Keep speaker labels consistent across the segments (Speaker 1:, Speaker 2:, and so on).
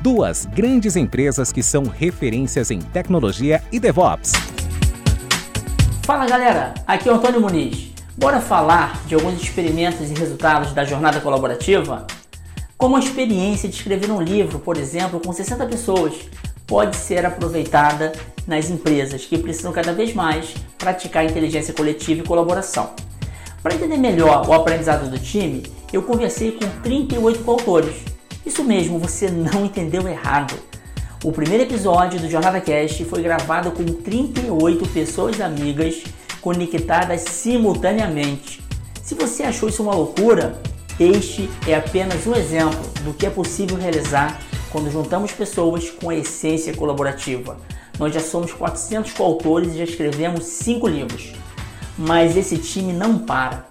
Speaker 1: duas grandes empresas que são referências em tecnologia e DevOps.
Speaker 2: Fala galera, aqui é o Antônio Muniz. Bora falar de alguns experimentos e resultados da jornada colaborativa? Como a experiência de escrever um livro, por exemplo, com 60 pessoas, pode ser aproveitada nas empresas que precisam cada vez mais praticar inteligência coletiva e colaboração. Para entender melhor o aprendizado do time, eu conversei com 38 coautores isso mesmo, você não entendeu errado. O primeiro episódio do Jornada Cast foi gravado com 38 pessoas amigas conectadas simultaneamente. Se você achou isso uma loucura, este é apenas um exemplo do que é possível realizar quando juntamos pessoas com a essência colaborativa. Nós já somos 400 coautores e já escrevemos 5 livros. Mas esse time não para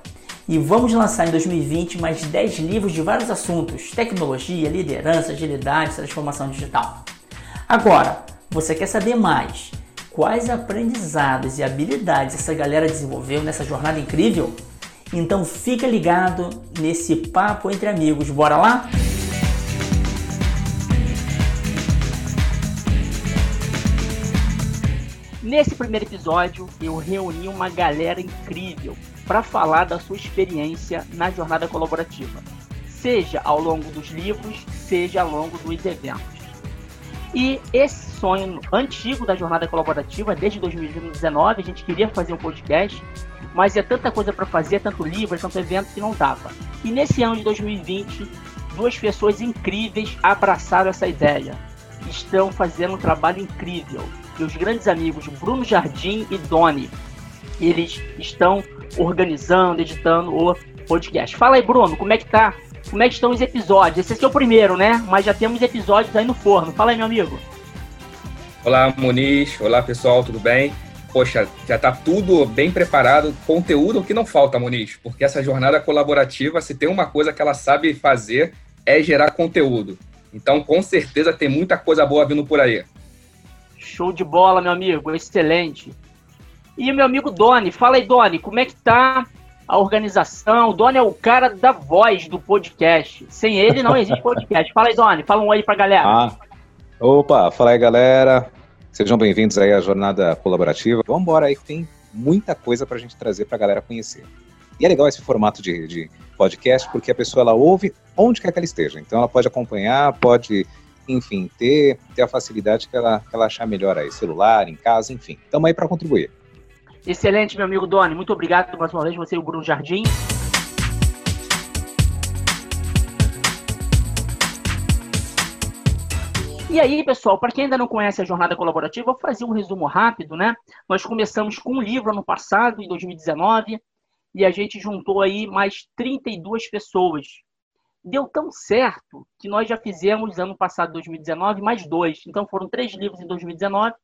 Speaker 2: e vamos lançar em 2020 mais 10 livros de vários assuntos: tecnologia, liderança, agilidade, transformação digital. Agora, você quer saber mais? Quais aprendizados e habilidades essa galera desenvolveu nessa jornada incrível? Então fica ligado nesse papo entre amigos. Bora lá? Nesse primeiro episódio, eu reuni uma galera incrível para falar da sua experiência na jornada colaborativa, seja ao longo dos livros, seja ao longo dos eventos. E esse sonho antigo da jornada colaborativa, desde 2019, a gente queria fazer um podcast, mas é tanta coisa para fazer, tanto livro, tanto evento que não dava. E nesse ano de 2020, duas pessoas incríveis abraçaram essa ideia. Estão fazendo um trabalho incrível. Meus grandes amigos Bruno Jardim e Doni. Eles estão organizando, editando o podcast. Fala aí, Bruno, como é que tá? Como é que estão os episódios? Esse aqui é o primeiro, né? Mas já temos episódios aí no forno. Fala aí, meu amigo.
Speaker 3: Olá, Muniz. Olá, pessoal, tudo bem? Poxa, já está tudo bem preparado, conteúdo que não falta, Muniz, porque essa jornada colaborativa, se tem uma coisa que ela sabe fazer, é gerar conteúdo. Então, com certeza, tem muita coisa boa vindo por aí.
Speaker 2: Show de bola, meu amigo, excelente. E meu amigo Doni, fala aí, Doni, como é que tá a organização? O Doni é o cara da voz do podcast. Sem ele não existe podcast. Fala aí, Doni, fala um oi pra galera. Ah,
Speaker 4: opa, fala aí, galera. Sejam bem-vindos aí à jornada colaborativa. Vamos embora aí que tem muita coisa pra gente trazer pra galera conhecer. E é legal esse formato de, de podcast porque a pessoa ela ouve onde quer que ela esteja. Então ela pode acompanhar, pode enfim, ter, ter a facilidade que ela, que ela achar melhor aí, celular, em casa, enfim. Estamos aí para contribuir.
Speaker 2: Excelente, meu amigo Doni. Muito obrigado mais uma vez, você e o Bruno Jardim. E aí, pessoal, para quem ainda não conhece a jornada colaborativa, vou fazer um resumo rápido, né? Nós começamos com um livro ano passado, em 2019, e a gente juntou aí mais 32 pessoas. Deu tão certo que nós já fizemos ano passado, 2019, mais dois. Então foram três livros em 2019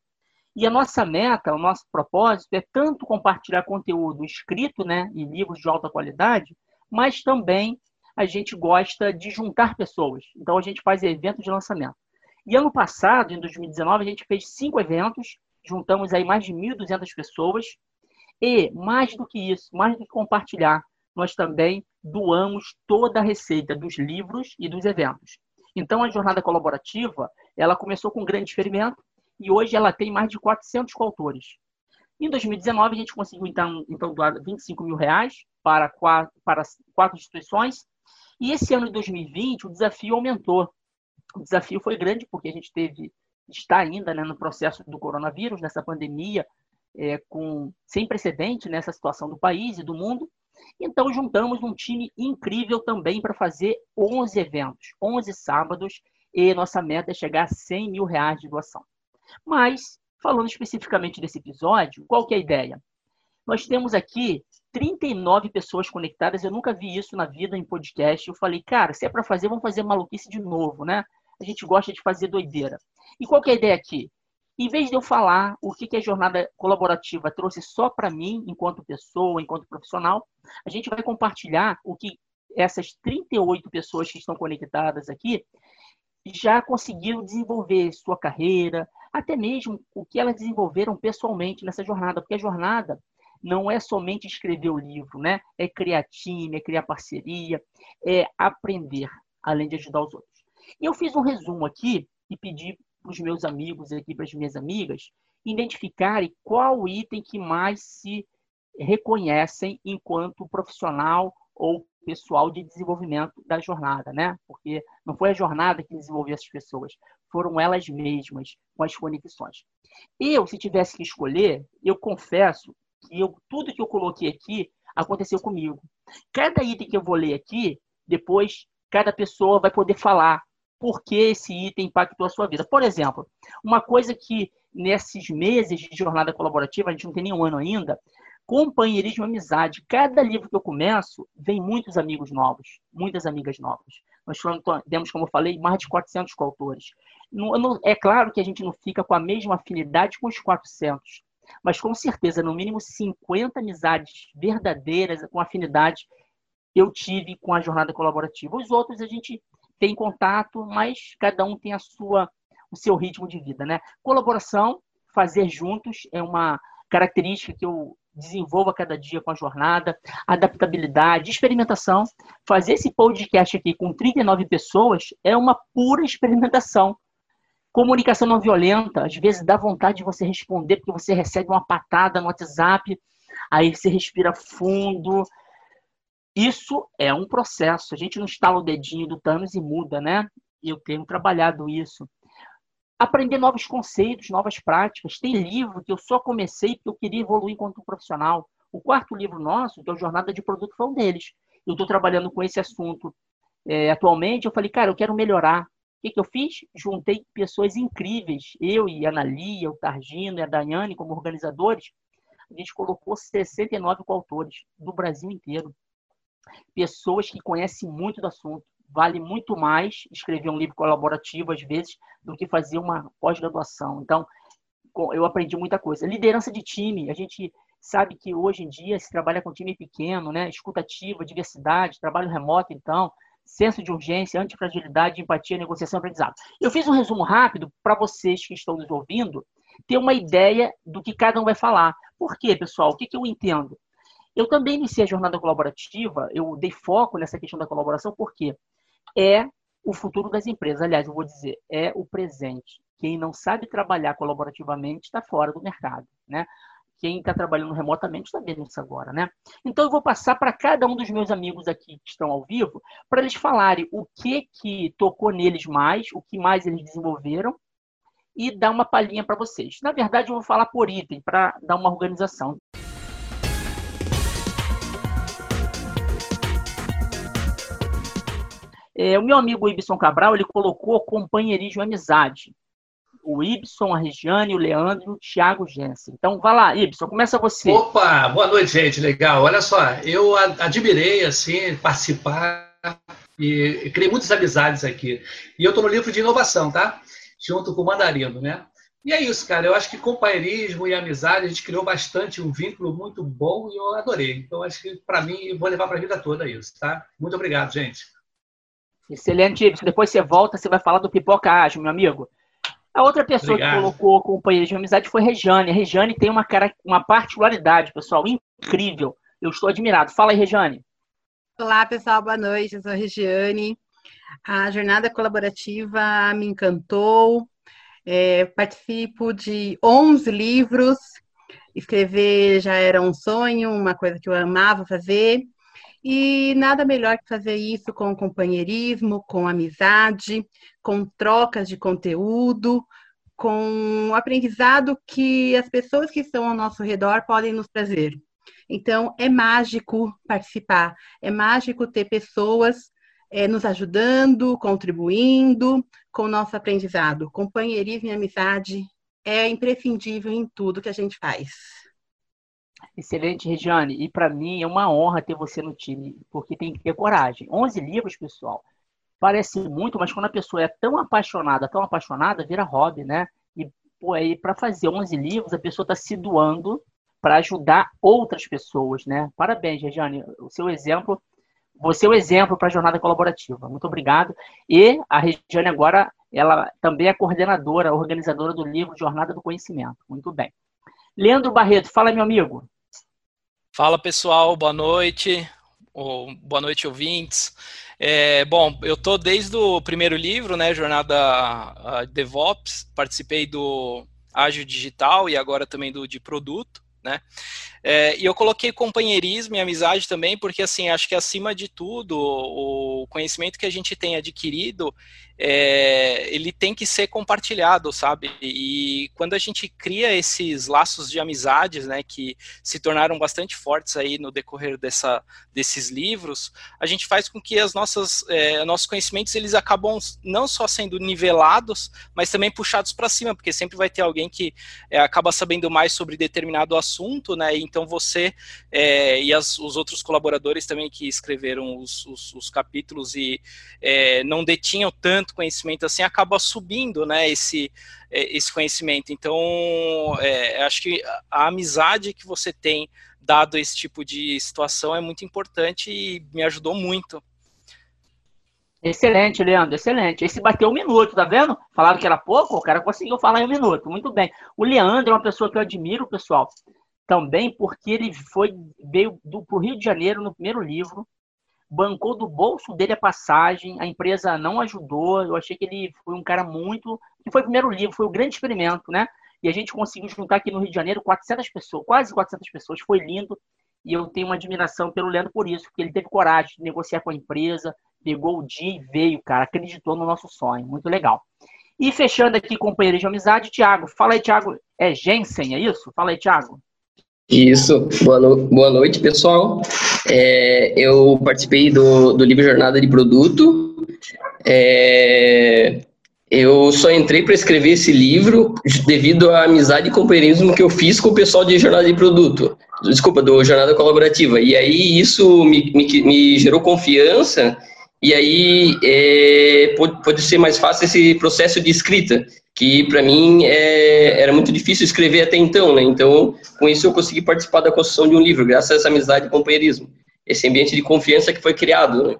Speaker 2: e a nossa meta, o nosso propósito é tanto compartilhar conteúdo escrito, né, em livros de alta qualidade, mas também a gente gosta de juntar pessoas. Então a gente faz eventos de lançamento. E ano passado, em 2019, a gente fez cinco eventos, juntamos aí mais de 1.200 pessoas. E mais do que isso, mais do que compartilhar, nós também doamos toda a receita dos livros e dos eventos. Então a jornada colaborativa, ela começou com um grande experimento, e hoje ela tem mais de 400 coautores. Em 2019, a gente conseguiu então, então doar 25 mil reais para quatro, para quatro instituições. E esse ano de 2020, o desafio aumentou. O desafio foi grande porque a gente teve, está ainda né, no processo do coronavírus, nessa pandemia, é, com, sem precedente nessa situação do país e do mundo. Então, juntamos um time incrível também para fazer 11 eventos, 11 sábados, e nossa meta é chegar a 100 mil reais de doação. Mas Falando especificamente desse episódio, qual que é a ideia? Nós temos aqui 39 pessoas conectadas. Eu nunca vi isso na vida em podcast. Eu falei, cara, se é para fazer, vamos fazer maluquice de novo, né? A gente gosta de fazer doideira. E qual que é a ideia aqui? Em vez de eu falar o que, que a jornada colaborativa trouxe só para mim, enquanto pessoa, enquanto profissional, a gente vai compartilhar o que essas 38 pessoas que estão conectadas aqui já conseguiram desenvolver sua carreira, até mesmo o que elas desenvolveram pessoalmente nessa jornada, porque a jornada não é somente escrever o livro, né? É criar time, é criar parceria, é aprender, além de ajudar os outros. Eu fiz um resumo aqui e pedi para os meus amigos aqui, para as minhas amigas, identificarem qual item que mais se reconhecem enquanto profissional ou pessoal de desenvolvimento da jornada, né? Porque não foi a jornada que desenvolveu essas pessoas, foram elas mesmas com as conexões. Eu, se tivesse que escolher, eu confesso que eu, tudo que eu coloquei aqui aconteceu comigo. Cada item que eu vou ler aqui, depois cada pessoa vai poder falar por que esse item impactou a sua vida. Por exemplo, uma coisa que nesses meses de jornada colaborativa, a gente não tem nenhum ano ainda, companheirismo e amizade. Cada livro que eu começo, vem muitos amigos novos, muitas amigas novas. Nós temos, como eu falei, mais de 400 coautores. É claro que a gente não fica com a mesma afinidade com os 400, mas com certeza, no mínimo 50 amizades verdadeiras, com afinidade, eu tive com a jornada colaborativa. Os outros a gente tem contato, mas cada um tem a sua, o seu ritmo de vida, né? Colaboração, fazer juntos é uma característica que eu desenvolvo a cada dia com a jornada, adaptabilidade, experimentação. Fazer esse podcast aqui com 39 pessoas é uma pura experimentação. Comunicação não violenta, às vezes dá vontade de você responder porque você recebe uma patada no WhatsApp, aí você respira fundo, isso é um processo. A gente não instala o dedinho do Thanos e muda, né? Eu tenho trabalhado isso. Aprender novos conceitos, novas práticas. Tem livro que eu só comecei porque eu queria evoluir enquanto profissional. O quarto livro nosso, que é o Jornada de Produto, foi um deles. Eu estou trabalhando com esse assunto é, atualmente. Eu falei, cara, eu quero melhorar. O que, que eu fiz? Juntei pessoas incríveis. Eu e a Analia, o Targino e a Daiane, como organizadores. A gente colocou 69 coautores do Brasil inteiro pessoas que conhecem muito do assunto. Vale muito mais escrever um livro colaborativo, às vezes, do que fazer uma pós-graduação. Então, eu aprendi muita coisa. Liderança de time, a gente sabe que hoje em dia se trabalha com time pequeno, né? Escutativa, diversidade, trabalho remoto, então, senso de urgência, antifragilidade, empatia, negociação, aprendizado. Eu fiz um resumo rápido para vocês que estão nos ouvindo ter uma ideia do que cada um vai falar. Por quê, pessoal? O que, que eu entendo? Eu também iniciei a jornada colaborativa, eu dei foco nessa questão da colaboração, porque é o futuro das empresas. Aliás, eu vou dizer, é o presente. Quem não sabe trabalhar colaborativamente está fora do mercado, né? Quem está trabalhando remotamente está vendo isso agora, né? Então, eu vou passar para cada um dos meus amigos aqui que estão ao vivo, para eles falarem o que que tocou neles mais, o que mais eles desenvolveram, e dar uma palhinha para vocês. Na verdade, eu vou falar por item, para dar uma organização. É, o meu amigo Ibson Cabral, ele colocou companheirismo e amizade. O Ibson, a Regiane, o Leandro, o Thiago Jensen. Então, vai lá, Ibson, começa você.
Speaker 5: Opa, boa noite, gente, legal. Olha só, eu admirei, assim, participar e criei muitas amizades aqui. E eu estou no livro de inovação, tá? Junto com o Mandarino, né? E é isso, cara. Eu acho que companheirismo e amizade, a gente criou bastante um vínculo muito bom e eu adorei. Então, acho que, para mim, vou levar para a vida toda isso, tá? Muito obrigado, gente.
Speaker 2: Excelente, Depois você volta, você vai falar do pipoca ágil, meu amigo. A outra pessoa Obrigado. que colocou companheiro de amizade foi Rejane. A Rejane tem uma, cara, uma particularidade, pessoal, incrível. Eu estou admirado. Fala aí, Rejane.
Speaker 6: Olá, pessoal, boa noite. Eu sou a Regiane. A jornada colaborativa me encantou. É, participo de 11 livros. Escrever já era um sonho, uma coisa que eu amava fazer. E nada melhor que fazer isso com companheirismo, com amizade, com trocas de conteúdo, com aprendizado que as pessoas que estão ao nosso redor podem nos trazer. Então, é mágico participar, é mágico ter pessoas é, nos ajudando, contribuindo com o nosso aprendizado. Companheirismo e amizade é imprescindível em tudo que a gente faz.
Speaker 2: Excelente, Regiane. E para mim é uma honra ter você no time, porque tem que ter coragem. 11 livros, pessoal. Parece muito, mas quando a pessoa é tão apaixonada, tão apaixonada, vira hobby, né? E para fazer 11 livros, a pessoa está se doando para ajudar outras pessoas, né? Parabéns, Regiane. O seu exemplo, você é o exemplo para a jornada colaborativa. Muito obrigado. E a Regiane agora, ela também é coordenadora, organizadora do livro Jornada do Conhecimento. Muito bem. Leandro Barreto, fala, meu amigo.
Speaker 7: Fala pessoal, boa noite, boa noite ouvintes. É, bom, eu tô desde o primeiro livro, né, Jornada DevOps, participei do Ágil Digital e agora também do de produto, né? É, e eu coloquei companheirismo e amizade também, porque assim, acho que acima de tudo, o conhecimento que a gente tem adquirido, é, ele tem que ser compartilhado, sabe? E quando a gente cria esses laços de amizades, né, que se tornaram bastante fortes aí no decorrer dessa, desses livros, a gente faz com que as nossas, é, nossos conhecimentos eles acabam não só sendo nivelados, mas também puxados para cima, porque sempre vai ter alguém que é, acaba sabendo mais sobre determinado assunto, né? Então você é, e as, os outros colaboradores também que escreveram os, os, os capítulos e é, não detinham tanto conhecimento assim, acaba subindo, né, esse, é, esse conhecimento. Então, é, acho que a amizade que você tem dado esse tipo de situação é muito importante e me ajudou muito.
Speaker 2: Excelente, Leandro, excelente. Esse bateu um minuto, tá vendo? Falaram que era pouco, o cara conseguiu falar em um minuto. Muito bem. O Leandro é uma pessoa que eu admiro, pessoal, também porque ele foi veio do pro Rio de Janeiro no primeiro livro, bancou do bolso dele a passagem, a empresa não ajudou. Eu achei que ele foi um cara muito. que foi o primeiro livro, foi o grande experimento, né? E a gente conseguiu juntar aqui no Rio de Janeiro 400 pessoas, quase 400 pessoas. Foi lindo. E eu tenho uma admiração pelo Leandro por isso, porque ele teve coragem de negociar com a empresa, pegou o dia e veio, cara, acreditou no nosso sonho. Muito legal. E fechando aqui, companheiro de amizade, Thiago. Fala aí, Thiago. É Jensen, é isso? Fala aí, Thiago.
Speaker 8: Isso, boa, no... boa noite, pessoal. É, eu participei do, do livro Jornada de Produto. É, eu só entrei para escrever esse livro devido à amizade e companheirismo que eu fiz com o pessoal de Jornada de Produto. Desculpa, do Jornada Colaborativa. E aí isso me, me, me gerou confiança e aí é, pode, pode ser mais fácil esse processo de escrita que para mim é, era muito difícil escrever até então, né? Então, com isso eu consegui participar da construção de um livro, graças a essa amizade e companheirismo, esse ambiente de confiança que foi criado, né?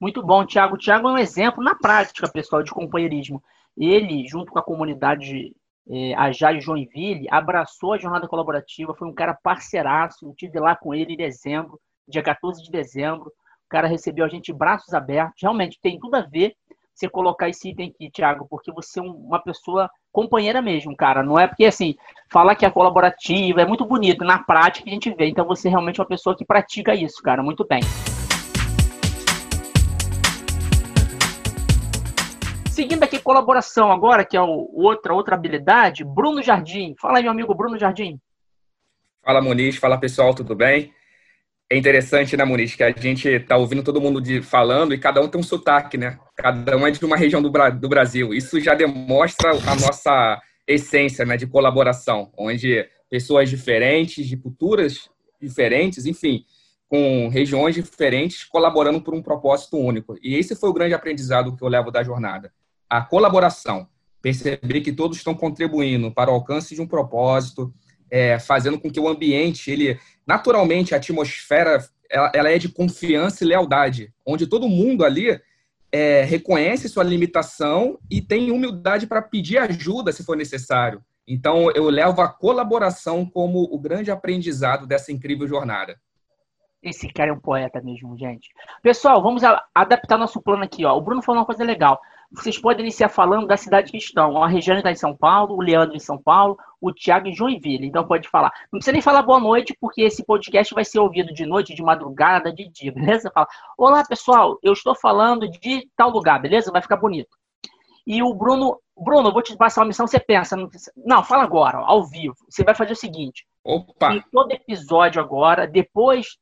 Speaker 2: Muito bom, Tiago. Tiago é um exemplo na prática, pessoal, de companheirismo. Ele, junto com a comunidade é, Ajá Joinville, abraçou a jornada colaborativa, foi um cara parceiraço. Eu estive lá com ele em dezembro, dia 14 de dezembro. O cara recebeu a gente braços abertos. Realmente tem tudo a ver você colocar esse item aqui, Thiago, porque você é uma pessoa companheira mesmo, cara. Não é porque, assim, falar que é colaborativa é muito bonito, na prática a gente vê. Então você é realmente uma pessoa que pratica isso, cara. Muito bem. Seguindo aqui colaboração agora, que é outra, outra habilidade, Bruno Jardim. Fala aí, meu amigo Bruno Jardim.
Speaker 3: Fala, Muniz. Fala, pessoal, tudo bem? É interessante, né, Muniz, que a gente tá ouvindo todo mundo de, falando e cada um tem um sotaque, né? Cada um é de uma região do, do Brasil. Isso já demonstra a nossa essência né, de colaboração, onde pessoas diferentes, de culturas diferentes, enfim, com regiões diferentes, colaborando por um propósito único. E esse foi o grande aprendizado que eu levo da jornada. A colaboração. Perceber que todos estão contribuindo para o alcance de um propósito, é, fazendo com que o ambiente, ele naturalmente, a atmosfera ela, ela é de confiança e lealdade, onde todo mundo ali é, reconhece sua limitação e tem humildade para pedir ajuda se for necessário. Então, eu levo a colaboração como o grande aprendizado dessa incrível jornada.
Speaker 2: Esse cara é um poeta mesmo, gente. Pessoal, vamos adaptar nosso plano aqui. Ó. O Bruno falou uma coisa legal vocês podem iniciar falando da cidade que estão. A Regiane está em São Paulo, o Leandro em São Paulo, o Tiago em Joinville. Então pode falar. Não precisa nem falar boa noite, porque esse podcast vai ser ouvido de noite, de madrugada, de dia, beleza? Fala, olá pessoal, eu estou falando de tal lugar, beleza? Vai ficar bonito. E o Bruno, Bruno, eu vou te passar uma missão, você pensa, não, fala agora, ó, ao vivo. Você vai fazer o seguinte.
Speaker 3: Opa.
Speaker 2: Em todo episódio agora, depois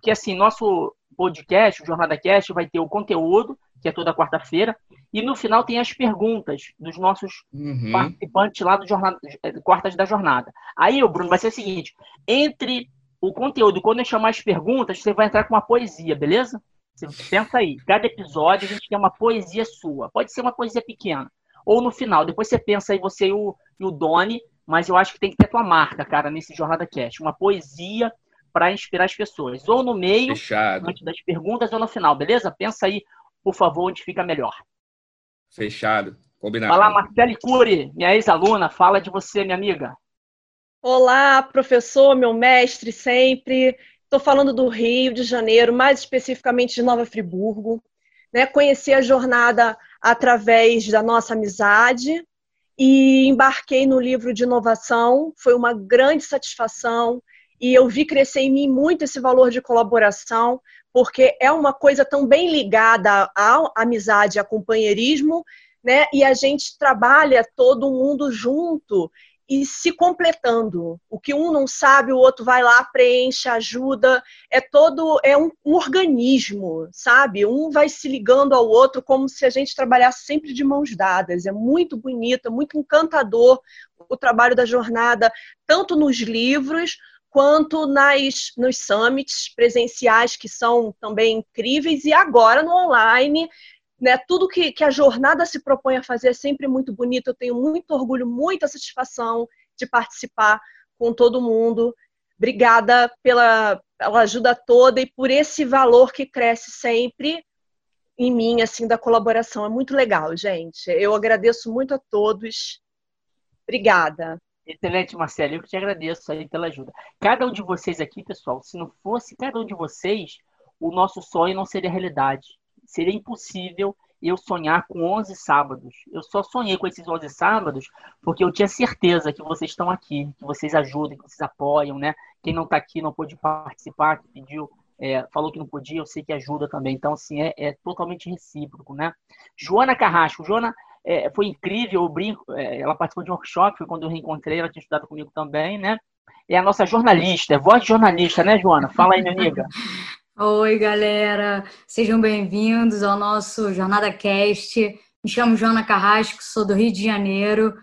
Speaker 2: que assim, nosso podcast, o Jornada Cast, vai ter o conteúdo, que é toda quarta-feira. E no final tem as perguntas dos nossos uhum. participantes lá do jornada, é, Quartas da Jornada. Aí, o Bruno, vai ser o seguinte: entre o conteúdo, quando eu chamar as perguntas, você vai entrar com uma poesia, beleza? Você pensa aí, cada episódio a gente quer uma poesia sua. Pode ser uma poesia pequena. Ou no final, depois você pensa aí, você e o, e o Doni, mas eu acho que tem que ter tua marca, cara, nesse Jornada Cast. Uma poesia para inspirar as pessoas. Ou no meio,
Speaker 3: Fechado.
Speaker 2: antes das perguntas, ou no final, beleza? Pensa aí, por favor, onde fica melhor.
Speaker 3: Fechado. Combinado.
Speaker 2: Fala, Marcele Cury, minha ex-aluna, fala de você, minha amiga.
Speaker 9: Olá, professor, meu mestre sempre. Estou falando do Rio de Janeiro, mais especificamente de Nova Friburgo. Né? Conheci a jornada através da nossa amizade e embarquei no livro de inovação. Foi uma grande satisfação e eu vi crescer em mim muito esse valor de colaboração, porque é uma coisa também ligada à amizade, a companheirismo, né? E a gente trabalha todo mundo junto e se completando. O que um não sabe, o outro vai lá, preenche, ajuda. É todo é um, um, organismo, sabe? Um vai se ligando ao outro como se a gente trabalhasse sempre de mãos dadas. É muito bonito, é muito encantador o trabalho da jornada, tanto nos livros quanto nas nos summits presenciais que são também incríveis e agora no online né, tudo que, que a jornada se propõe a fazer é sempre muito bonito. Eu tenho muito orgulho, muita satisfação de participar com todo mundo. Obrigada pela, pela ajuda toda e por esse valor que cresce sempre em mim, assim, da colaboração. É muito legal, gente. Eu agradeço muito a todos. Obrigada.
Speaker 2: Excelente, Marcelo. Eu que te agradeço aí pela ajuda. Cada um de vocês aqui, pessoal, se não fosse cada um de vocês, o nosso sonho não seria realidade seria impossível eu sonhar com 11 sábados. Eu só sonhei com esses 11 sábados porque eu tinha certeza que vocês estão aqui, que vocês ajudam, que vocês apoiam, né? Quem não está aqui, não pôde participar, que pediu, é, falou que não podia, eu sei que ajuda também. Então, assim, é, é totalmente recíproco, né? Joana Carrasco. Joana é, foi incrível, eu brinco, é, ela participou de um workshop, foi quando eu reencontrei, ela tinha estudado comigo também, né? É a nossa jornalista, é voz de jornalista, né, Joana? Fala aí, minha amiga.
Speaker 10: Oi, galera, sejam bem-vindos ao nosso Jornada Cast. Me chamo Joana Carrasco, sou do Rio de Janeiro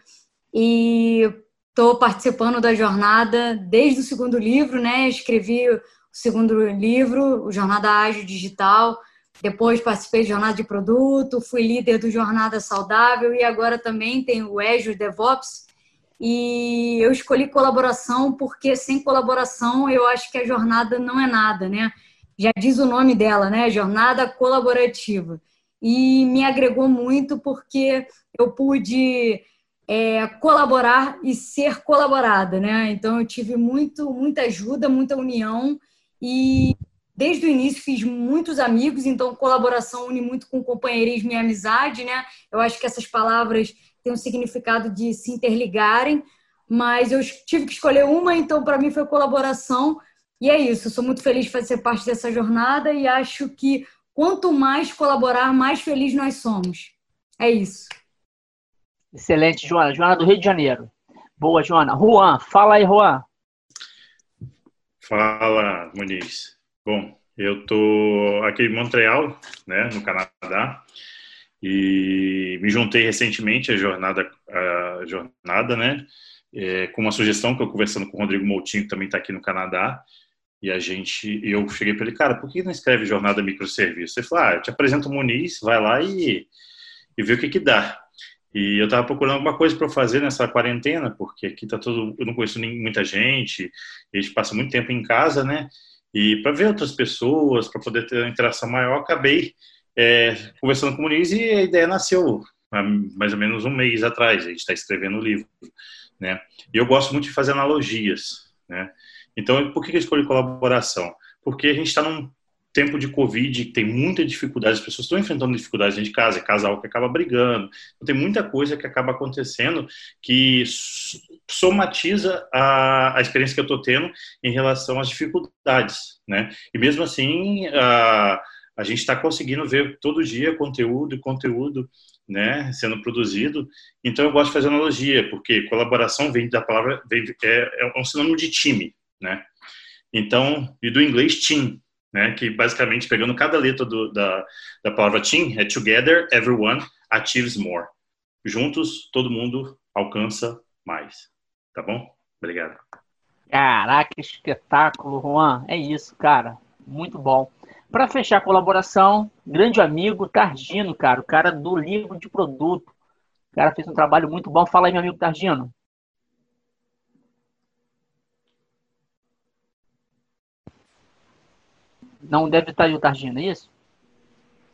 Speaker 10: e estou participando da jornada desde o segundo livro, né? Escrevi o segundo livro, o Jornada Ágil Digital. Depois participei de Jornada de Produto, fui líder do Jornada Saudável e agora também tenho o Azure DevOps. E eu escolhi colaboração porque sem colaboração eu acho que a jornada não é nada, né? já diz o nome dela, né? Jornada colaborativa. E me agregou muito porque eu pude é, colaborar e ser colaborada, né? Então eu tive muito, muita ajuda, muita união e desde o início fiz muitos amigos, então colaboração une muito com companheirismo e amizade, né? Eu acho que essas palavras têm um significado de se interligarem, mas eu tive que escolher uma, então para mim foi colaboração, e é isso, sou muito feliz de fazer parte dessa jornada e acho que quanto mais colaborar, mais feliz nós somos. É isso.
Speaker 2: Excelente, Joana. Joana do Rio de Janeiro. Boa, Joana. Juan, fala aí, Juan.
Speaker 11: Fala, Muniz. Bom, eu tô aqui em Montreal, né, no Canadá, e me juntei recentemente à jornada, à jornada, né, é, com uma sugestão que eu conversando com o Rodrigo Moutinho, que também está aqui no Canadá, e a gente, eu cheguei para ele, cara, por que não escreve jornada microserviço? Ele falou, ah, eu te apresento o Muniz, vai lá e, e vê o que que dá. E eu estava procurando alguma coisa para fazer nessa quarentena, porque aqui tá todo, eu não conheço nem, muita gente, a gente passa muito tempo em casa, né? E para ver outras pessoas, para poder ter uma interação maior, acabei é, conversando com o Muniz e a ideia nasceu há mais ou menos um mês atrás. A gente está escrevendo o livro, né? E eu gosto muito de fazer analogias, né? Então, por que eu escolhi colaboração? Porque a gente está num tempo de Covid, tem muita dificuldade, as pessoas estão enfrentando dificuldades dentro de casa, é casal que acaba brigando, então, tem muita coisa que acaba acontecendo que somatiza a, a experiência que eu estou tendo em relação às dificuldades, né? E mesmo assim, a, a gente está conseguindo ver todo dia conteúdo e conteúdo né, sendo produzido. Então eu gosto de fazer analogia, porque colaboração vem da palavra, vem, é, é um sinônimo de time, né? Então, e do inglês team, né? Que basicamente pegando cada letra do, da, da palavra team é together everyone achieves more. Juntos todo mundo alcança mais. Tá bom? Obrigado.
Speaker 2: Caraca, espetáculo, Juan. É isso, cara. Muito bom. Para fechar a colaboração, grande amigo Targino, cara, o cara do livro de produto. O cara fez um trabalho muito bom. Fala aí, meu amigo Targino. Não deve estar aí o Targino, é isso?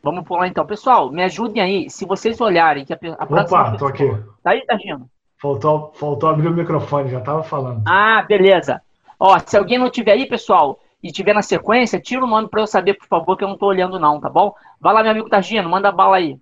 Speaker 2: Vamos pular então. Pessoal, me ajudem aí. Se vocês olharem que a, a
Speaker 12: Opa, tô aqui.
Speaker 2: Tá aí, Targino?
Speaker 12: Faltou, faltou abrir o microfone, já estava falando.
Speaker 2: Ah, beleza. Ó, se alguém não tiver aí, pessoal, e tiver na sequência, tira o nome para eu saber, por favor, que eu não estou olhando não, tá bom? Vai lá, meu amigo Targino, manda bala aí.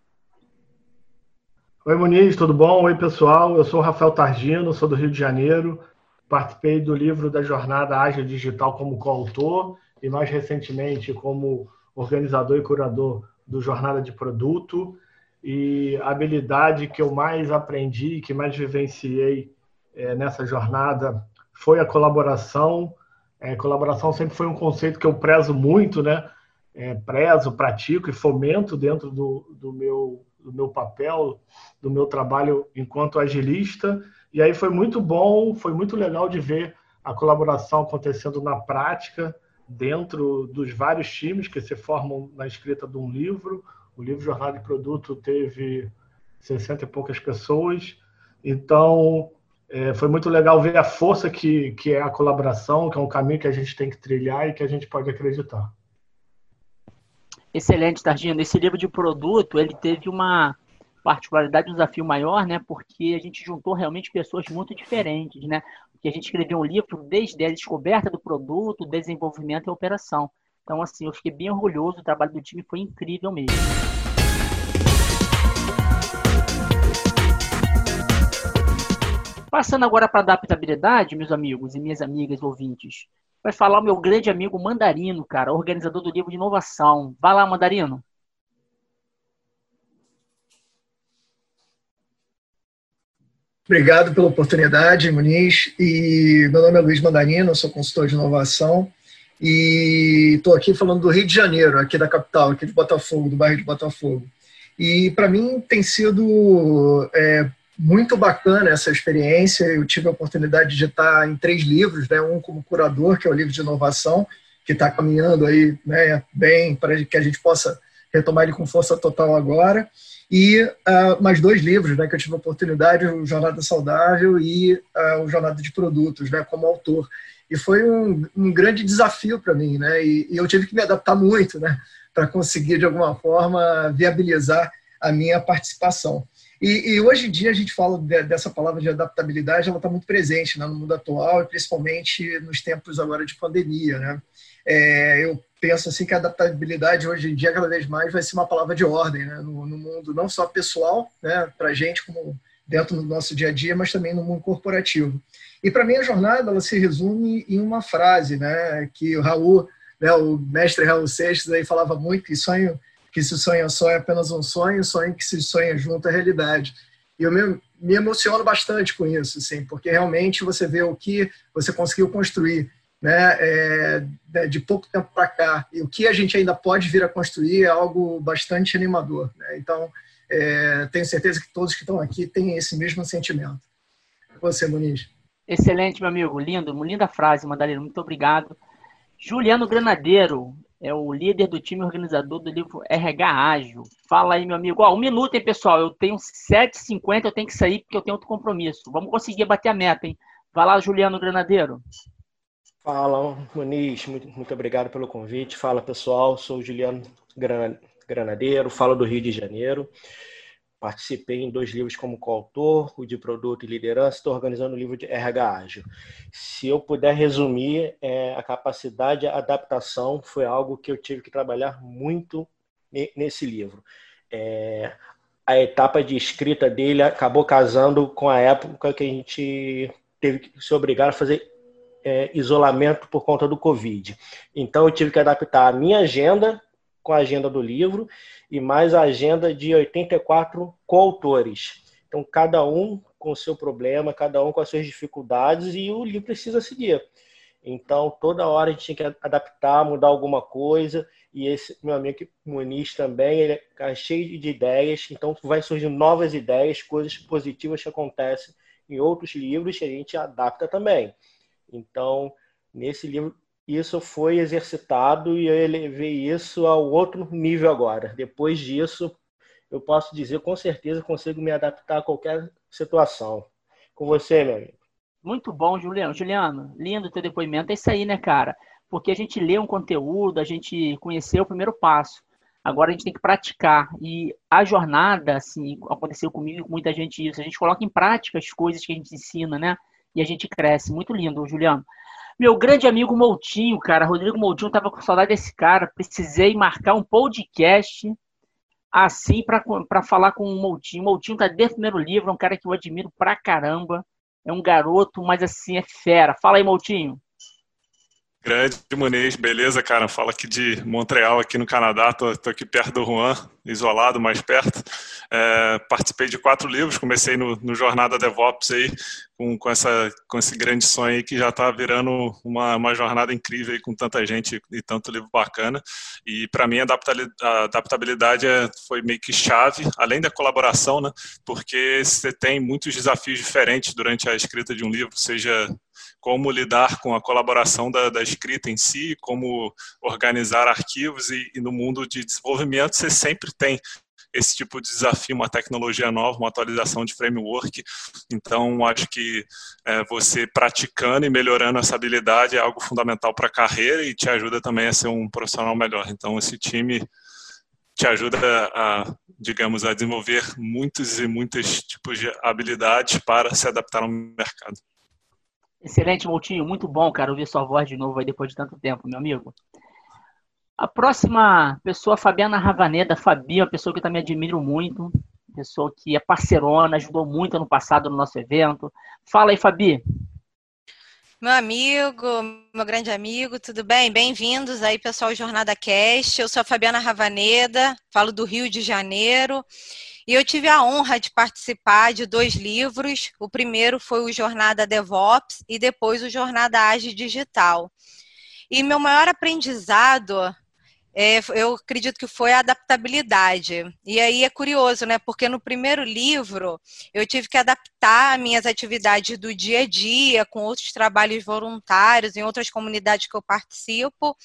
Speaker 12: Oi, Muniz, tudo bom? Oi, pessoal. Eu sou o Rafael Targino, sou do Rio de Janeiro. Participei do livro da Jornada Ágil Digital como coautor e mais recentemente como organizador e curador do Jornada de Produto e a habilidade que eu mais aprendi, que mais vivenciei é, nessa jornada foi a colaboração. É, colaboração sempre foi um conceito que eu prezo muito, né? É, prezo, pratico e fomento dentro do, do, meu, do meu papel, do meu trabalho enquanto agilista. E aí foi muito bom, foi muito legal de ver a colaboração acontecendo na prática, dentro dos vários times que se formam na escrita de um livro o livro Jornada de Produto teve 60 e poucas pessoas. Então, é, foi muito legal ver a força que, que é a colaboração, que é um caminho que a gente tem que trilhar e que a gente pode acreditar.
Speaker 2: Excelente, Targino. Esse livro de produto, ele teve uma particularidade, um desafio maior, né? Porque a gente juntou realmente pessoas muito diferentes, né? Porque a gente escreveu um livro desde a descoberta do produto, desenvolvimento e operação. Então, assim, eu fiquei bem orgulhoso, o trabalho do time foi incrível mesmo. Passando agora para adaptabilidade, meus amigos e minhas amigas ouvintes, vai falar o meu grande amigo Mandarino, cara, organizador do livro de inovação. Vai lá, Mandarino.
Speaker 13: Obrigado pela oportunidade, Muniz. E meu nome é Luiz Mandarino, sou consultor de inovação e estou aqui falando do Rio de Janeiro, aqui da capital, aqui de Botafogo, do bairro de Botafogo. E para mim tem sido é, muito bacana essa experiência. Eu tive a oportunidade de estar em três livros, né? um como curador, que é o livro de inovação, que está caminhando aí né, bem para que a gente possa retomar ele com força total agora. E uh, mais dois livros né, que eu tive a oportunidade, o Jornada Saudável e uh, o Jornada de Produtos, né, como autor. E foi um, um grande desafio para mim, né? E, e, eu tive que me adaptar muito, né? Para conseguir, de alguma forma, viabilizar a minha participação. E, e hoje em dia a gente fala de, dessa palavra de adaptabilidade, ela está muito presente né, no mundo atual e principalmente nos tempos agora de pandemia, né? É, eu penso assim que a adaptabilidade hoje em dia cada vez mais vai ser uma palavra de ordem né? no, no mundo não só pessoal, né? Para gente como dentro do nosso dia a dia, mas também no mundo corporativo. E para mim a jornada ela se resume em uma frase, né, que o Raul, né, o mestre Raul Seixas aí falava muito que sonho que se sonha só é apenas um sonho, sonho que se sonha junto é realidade. E eu me, me emociono bastante com isso, assim, porque realmente você vê o que você conseguiu construir, né, é, de pouco tempo para cá, e o que a gente ainda pode vir a construir é algo bastante animador. Né? Então, é, tenho certeza que todos que estão aqui têm esse mesmo sentimento. Você, Muniz.
Speaker 2: Excelente, meu amigo. Lindo, linda frase, Madalena. Muito obrigado. Juliano Granadeiro é o líder do time organizador do livro RH Ágil. Fala aí, meu amigo. Ó, um minuto, hein, pessoal. Eu tenho 7h50, eu tenho que sair porque eu tenho outro compromisso. Vamos conseguir bater a meta, hein? Vai lá, Juliano Granadeiro.
Speaker 14: Fala, Muniz. Muito, muito obrigado pelo convite. Fala, pessoal. Sou o Juliano Granadeiro, falo do Rio de Janeiro. Participei em dois livros como coautor, o de produto e liderança, estou organizando o livro de RH Ágil. Se eu puder resumir, é, a capacidade de adaptação foi algo que eu tive que trabalhar muito nesse livro. É, a etapa de escrita dele acabou casando com a época que a gente teve que se obrigar a fazer é, isolamento por conta do Covid. Então, eu tive que adaptar a minha agenda com a agenda do livro e mais a agenda de 84 coautores. Então, cada um com o seu problema, cada um com as suas dificuldades e o livro precisa seguir. Então, toda hora a gente tinha que adaptar, mudar alguma coisa. E esse meu amigo Muniz também, ele é cheio de ideias. Então, vai surgindo novas ideias, coisas positivas que acontecem em outros livros que a gente adapta também. Então, nesse livro, isso foi exercitado e eu elevei isso ao outro nível agora. Depois disso, eu posso dizer com certeza consigo me adaptar a qualquer situação. Com você, meu amigo.
Speaker 2: Muito bom, Juliano. Juliano, lindo teu depoimento. É isso aí, né, cara? Porque a gente lê um conteúdo, a gente conheceu o primeiro passo. Agora a gente tem que praticar. E a jornada, assim, aconteceu comigo e com muita gente isso. A gente coloca em prática as coisas que a gente ensina, né? E a gente cresce. Muito lindo, Juliano. Meu grande amigo Moutinho, cara, Rodrigo Moutinho, tava com saudade desse cara. Precisei marcar um podcast assim para falar com o Moutinho. Moutinho tá dentro do primeiro livro, é um cara que eu admiro pra caramba. É um garoto, mas assim, é fera. Fala aí, Moutinho.
Speaker 15: Grande Muniz, beleza, cara? Fala aqui de Montreal, aqui no Canadá. Tô, tô aqui perto do Juan, isolado, mais perto. É, participei de quatro livros, comecei no, no Jornada DevOps aí, com, com, essa, com esse grande sonho aí que já está virando uma, uma jornada incrível aí, com tanta gente e tanto livro bacana. E para mim a adaptabilidade é, foi meio que chave, além da colaboração, né? Porque você tem muitos desafios diferentes durante a escrita de um livro, seja como lidar com a colaboração da, da escrita em si, como organizar arquivos e, e, no mundo de desenvolvimento você sempre tem esse tipo de desafio, uma tecnologia nova, uma atualização de framework. Então, acho que é, você praticando e melhorando essa habilidade é algo fundamental para a carreira e te ajuda também a ser um profissional melhor. Então, esse time te ajuda a, digamos, a desenvolver muitos e muitos tipos de habilidades para se adaptar ao mercado.
Speaker 2: Excelente, Moutinho. Muito bom, cara, ouvir sua voz de novo aí depois de tanto tempo, meu amigo. A próxima pessoa, Fabiana Ravaneda. Fabi, uma pessoa que eu também admiro muito. Pessoa que é parceirona, ajudou muito ano passado no nosso evento. Fala aí, Fabi.
Speaker 16: Meu amigo, meu grande amigo, tudo bem? Bem-vindos aí, pessoal Jornada Cast. Eu sou a Fabiana Ravaneda, falo do Rio de Janeiro. E eu tive a honra de participar de dois livros. O primeiro foi o Jornada DevOps e depois o Jornada Ágil Digital. E meu maior aprendizado, é, eu acredito que foi a adaptabilidade. E aí é curioso, né? Porque no primeiro livro eu tive que adaptar minhas atividades do dia a dia, com outros trabalhos voluntários, em outras comunidades que eu participo,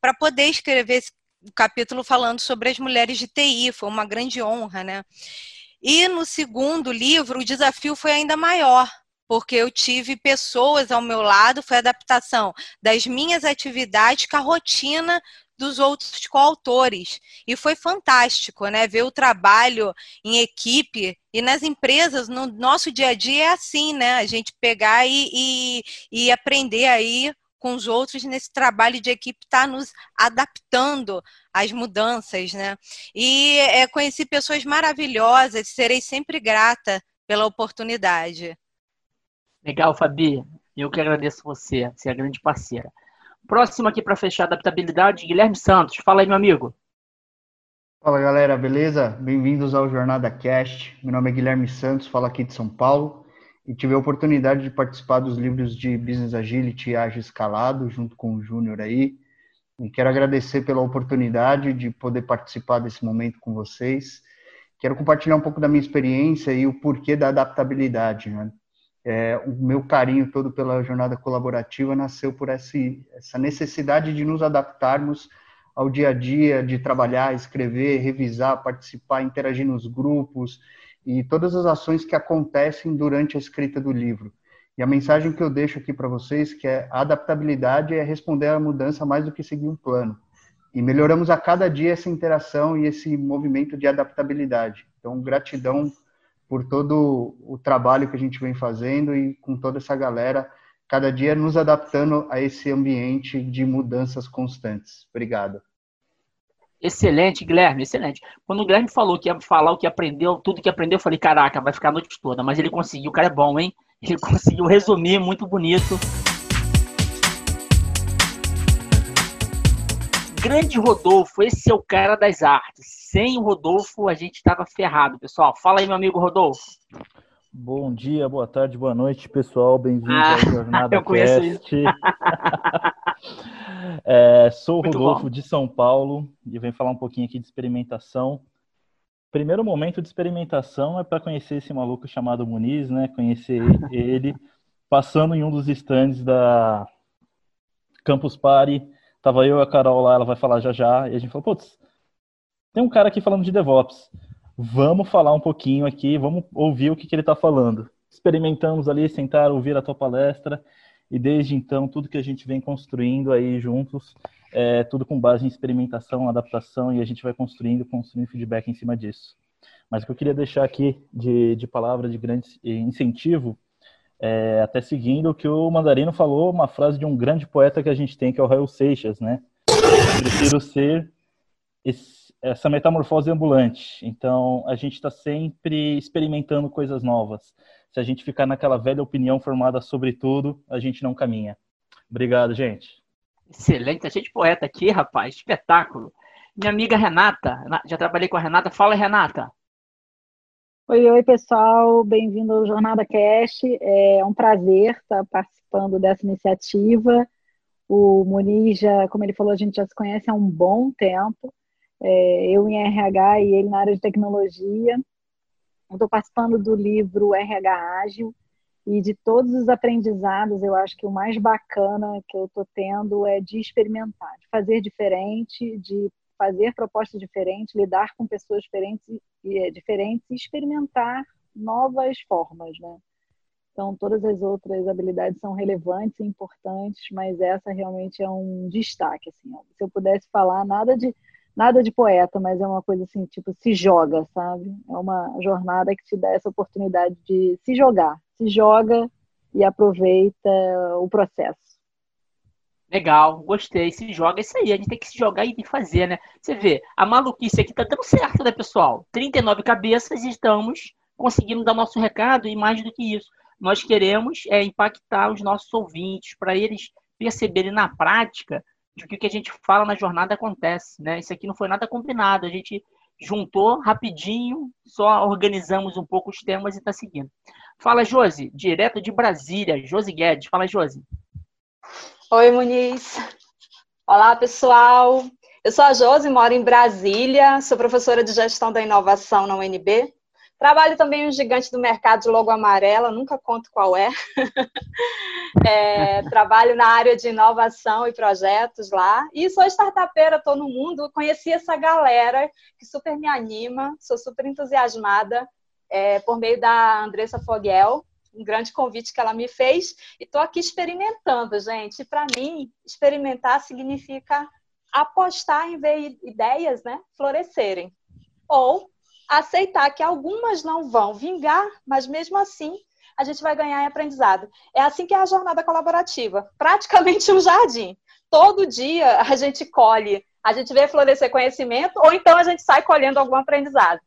Speaker 16: para poder escrever esse capítulo falando sobre as mulheres de TI, foi uma grande honra, né? E no segundo livro, o desafio foi ainda maior, porque eu tive pessoas ao meu lado, foi a adaptação das minhas atividades com a rotina dos outros coautores. E foi fantástico, né? Ver o trabalho em equipe e nas empresas, no nosso dia a dia é assim, né? A gente pegar e, e, e aprender aí com os outros nesse trabalho de equipe, está nos adaptando às mudanças, né? E é, conheci pessoas maravilhosas, serei sempre grata pela oportunidade.
Speaker 2: Legal, Fabi. Eu que agradeço você, você é grande parceira. Próximo aqui para fechar adaptabilidade, Guilherme Santos. Fala aí, meu amigo.
Speaker 17: Fala, galera, beleza? Bem-vindos ao Jornada Cast. Meu nome é Guilherme Santos, falo aqui de São Paulo e tive a oportunidade de participar dos livros de Business Agility e Ágil Escalado, junto com o Júnior aí. E quero agradecer pela oportunidade de poder participar desse momento com vocês. Quero compartilhar um pouco da minha experiência e o porquê da adaptabilidade. Né? É, o meu carinho todo pela jornada colaborativa nasceu por esse, essa necessidade de nos adaptarmos ao dia a dia, de trabalhar, escrever, revisar, participar, interagir nos grupos, e todas as ações que acontecem durante a escrita do livro. E a mensagem que eu deixo aqui para vocês que é a adaptabilidade é responder à mudança mais do que seguir um plano. E melhoramos a cada dia essa interação e esse movimento de adaptabilidade. Então, gratidão por todo o trabalho que a gente vem fazendo e com toda essa galera, cada dia nos adaptando a esse ambiente de mudanças constantes. Obrigado.
Speaker 2: Excelente, Guilherme, excelente. Quando o Guilherme falou que ia falar o que aprendeu, tudo que aprendeu, eu falei, caraca, vai ficar a noite toda. Mas ele conseguiu, o cara é bom, hein? Ele conseguiu resumir, muito bonito. Grande Rodolfo, esse é o cara das artes. Sem o Rodolfo, a gente estava ferrado, pessoal. Fala aí, meu amigo Rodolfo.
Speaker 18: Bom dia, boa tarde, boa noite, pessoal. Bem-vindos ah, ao Jornada eu Cast. É, sou o Rodolfo de São Paulo e venho falar um pouquinho aqui de experimentação. Primeiro momento de experimentação é para conhecer esse maluco chamado Muniz, né? Conhecer ele passando em um dos stands da Campus Party. Tava eu e a Carol lá, ela vai falar já já. E a gente falou, putz, tem um cara aqui falando de DevOps. Vamos falar um pouquinho aqui, vamos ouvir o que, que ele está falando. Experimentamos ali, sentar, ouvir a tua palestra. E desde então, tudo que a gente vem construindo aí juntos, é tudo com base em experimentação, adaptação, e a gente vai construindo, construindo feedback em cima disso. Mas o que eu queria deixar aqui de, de palavra de grande incentivo é, até seguindo o que o Mandarino falou, uma frase de um grande poeta que a gente tem, que é o Raul Seixas, né? Prefiro ser esse, essa metamorfose ambulante. Então, a gente está sempre experimentando coisas novas. Se a gente ficar naquela velha opinião formada sobre tudo, a gente não caminha. Obrigado, gente.
Speaker 2: Excelente, tá cheio de poeta aqui, rapaz. Espetáculo. Minha amiga Renata, já trabalhei com a Renata. Fala, Renata.
Speaker 19: Oi, oi, pessoal, bem-vindo ao Jornada Cast. É um prazer estar participando dessa iniciativa. O Muniz, já, como ele falou, a gente já se conhece há um bom tempo. É, eu em RH e ele na área de tecnologia. Estou participando do livro RH Ágil e de todos os aprendizados, eu acho que o mais bacana que eu estou tendo é de experimentar, de fazer diferente, de fazer propostas diferentes, lidar com pessoas diferentes e é, diferentes experimentar novas formas, né? Então, todas as outras habilidades são relevantes e importantes, mas essa realmente é um destaque, assim. Se eu pudesse falar nada de nada de poeta, mas é uma coisa assim, tipo, se joga, sabe? É uma jornada que te dá essa oportunidade de se jogar, se joga e aproveita o processo.
Speaker 2: Legal, gostei. Se joga, é isso aí. A gente tem que se jogar e fazer, né? Você vê, a maluquice aqui tá dando certo, né, pessoal? 39 cabeças e estamos conseguindo dar nosso recado e mais do que isso. Nós queremos é, impactar os nossos ouvintes para eles perceberem na prática de que o que a gente fala na jornada acontece, né? Isso aqui não foi nada combinado. A gente juntou rapidinho, só organizamos um pouco os temas e está seguindo. Fala, Josi, direto de Brasília, Josi Guedes. Fala, Josi.
Speaker 20: Oi, Muniz. Olá, pessoal. Eu sou a Josi, moro em Brasília, sou professora de gestão da inovação na UNB. Trabalho também em um gigante do mercado de logo amarela, nunca conto qual é. é. Trabalho na área de inovação e projetos lá. E sou startupeira, estou no mundo. Conheci essa galera que super me anima, sou super entusiasmada é, por meio da Andressa Foguel, um grande convite que ela me fez e estou aqui experimentando, gente. Para mim, experimentar significa apostar em ver ideias, né, florescerem ou aceitar que algumas não vão vingar, mas mesmo assim a gente vai ganhar em aprendizado. É assim que é a jornada colaborativa, praticamente um jardim. Todo dia a gente colhe, a gente vê florescer conhecimento, ou então a gente sai colhendo algum aprendizado.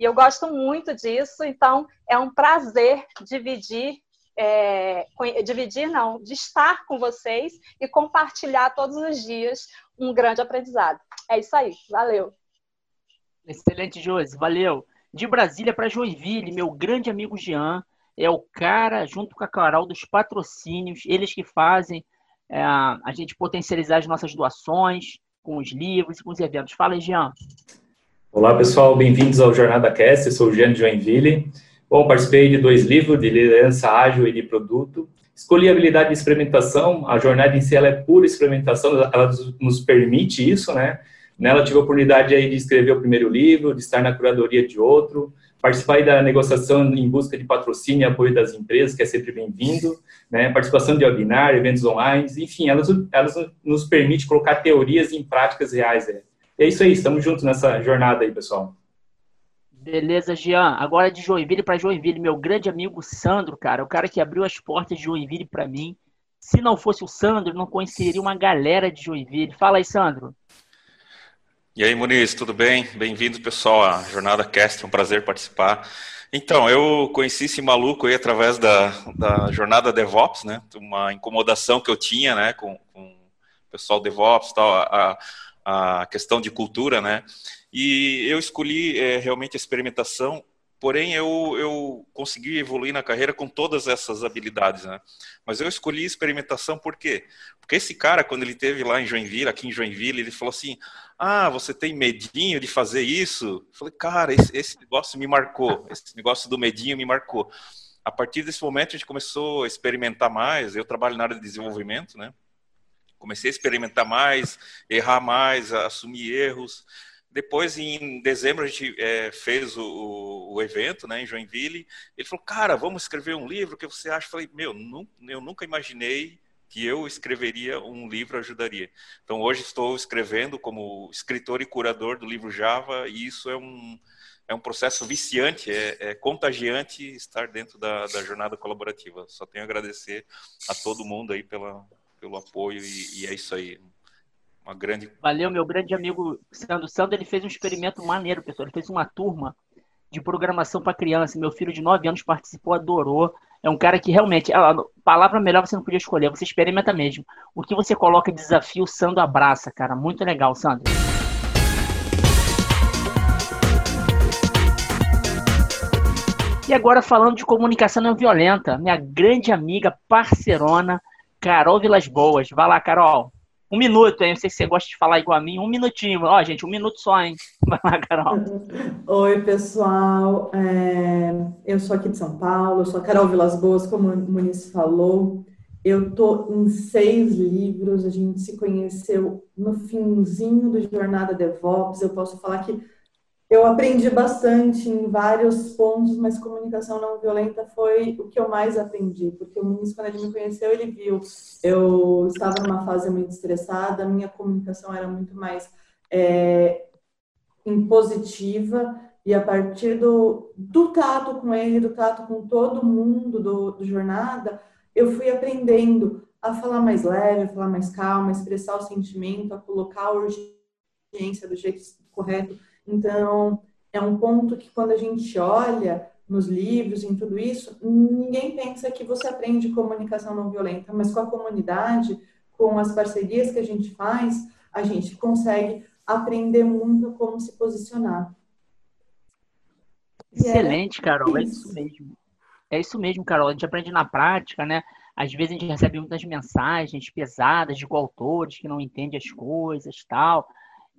Speaker 20: E eu gosto muito disso, então é um prazer dividir, é, dividir não, de estar com vocês e compartilhar todos os dias um grande aprendizado. É isso aí, valeu.
Speaker 2: Excelente, Josi, valeu. De Brasília para Joinville, meu grande amigo Jean é o cara, junto com a Carol, dos patrocínios, eles que fazem é, a gente potencializar as nossas doações com os livros e com os eventos. Fala Jean.
Speaker 21: Olá, pessoal, bem-vindos ao Jornada Cast, eu sou o Jean Joinville. Bom, participei de dois livros, de liderança ágil e de produto. Escolhi a habilidade de experimentação, a jornada em si ela é pura experimentação, ela nos permite isso, né? Nela tive a oportunidade aí de escrever o primeiro livro, de estar na curadoria de outro, participar da negociação em busca de patrocínio e apoio das empresas, que é sempre bem-vindo, né? participação de webinar, eventos online, enfim, elas, elas nos permitem colocar teorias em práticas reais. É é isso aí, estamos juntos nessa jornada aí, pessoal.
Speaker 2: Beleza, Jean. Agora de Joinville para Joinville, meu grande amigo Sandro, cara, o cara que abriu as portas de Joinville para mim. Se não fosse o Sandro, não conheceria uma galera de Joinville. Fala aí, Sandro.
Speaker 22: E aí, Muniz, tudo bem? Bem-vindo, pessoal, à Jornada Cast, é um prazer participar. Então, eu conheci esse maluco aí através da, da Jornada DevOps, né? Uma incomodação que eu tinha, né, com, com o pessoal DevOps e tal. A, a questão de cultura, né? E eu escolhi é, realmente a experimentação porém eu, eu consegui evoluir na carreira com todas essas habilidades, né? Mas eu escolhi experimentação por quê? Porque esse cara, quando ele teve lá em Joinville, aqui em Joinville, ele falou assim: Ah, você tem medinho de fazer isso? Eu falei, cara, esse, esse negócio me marcou, esse negócio do medinho me marcou. A partir desse momento a gente começou a experimentar mais. Eu trabalho na área de desenvolvimento, né? Comecei a experimentar mais, errar mais, assumir erros. Depois, em dezembro, a gente é, fez o, o, evento né, em Joinville. Ele falou, cara, vamos escrever um livro, o que você acha? Eu falei, meu, eu nunca imaginei que eu escreveria um livro ajudaria. Então, hoje estou escrevendo como escritor e curador do livro Java, e isso é um, é um processo viciante, é, é contagiante estar dentro da, da, jornada colaborativa. Só tenho a agradecer a todo mundo aí pela, pelo apoio, e, e é isso aí. Uma grande.
Speaker 2: Valeu, meu grande amigo Sandro Sandro. Ele fez um experimento maneiro, pessoal. Ele fez uma turma de programação para criança. Meu filho de 9 anos participou, adorou. É um cara que realmente, a palavra melhor você não podia escolher, você experimenta mesmo. O que você coloca de desafio, Sandro abraça, cara. Muito legal, Sandro. E agora falando de comunicação não violenta, minha grande amiga, parcerona, Carol Vilas Boas. Vai lá, Carol. Um minuto, hein? Não sei se você gosta de falar igual a mim. Um minutinho. Ó, gente, um minuto só, hein? Vai lá, Carol.
Speaker 23: Oi, pessoal. É... Eu sou aqui de São Paulo. Eu sou a Carol Vilas Boas, como o Muniz falou. Eu tô em seis livros. A gente se conheceu no finzinho do Jornada DevOps. Eu posso falar que eu aprendi bastante em vários pontos, mas comunicação não violenta foi o que eu mais aprendi, porque o Muniz, quando ele me conheceu, ele viu eu estava numa fase muito estressada, minha comunicação era muito mais é, impositiva, e a partir do, do tato com ele, do tato com todo mundo do, do jornada, eu fui aprendendo a falar mais leve, a falar mais calma, a expressar o sentimento, a colocar a urgência do jeito correto então, é um ponto que quando a gente olha nos livros, em tudo isso, ninguém pensa que você aprende comunicação não violenta, mas com a comunidade, com as parcerias que a gente faz, a gente consegue aprender muito como se posicionar.
Speaker 2: Excelente, Carol, é isso mesmo. É isso mesmo, Carol. A gente aprende na prática, né? Às vezes a gente recebe muitas mensagens pesadas de coautores que não entendem as coisas tal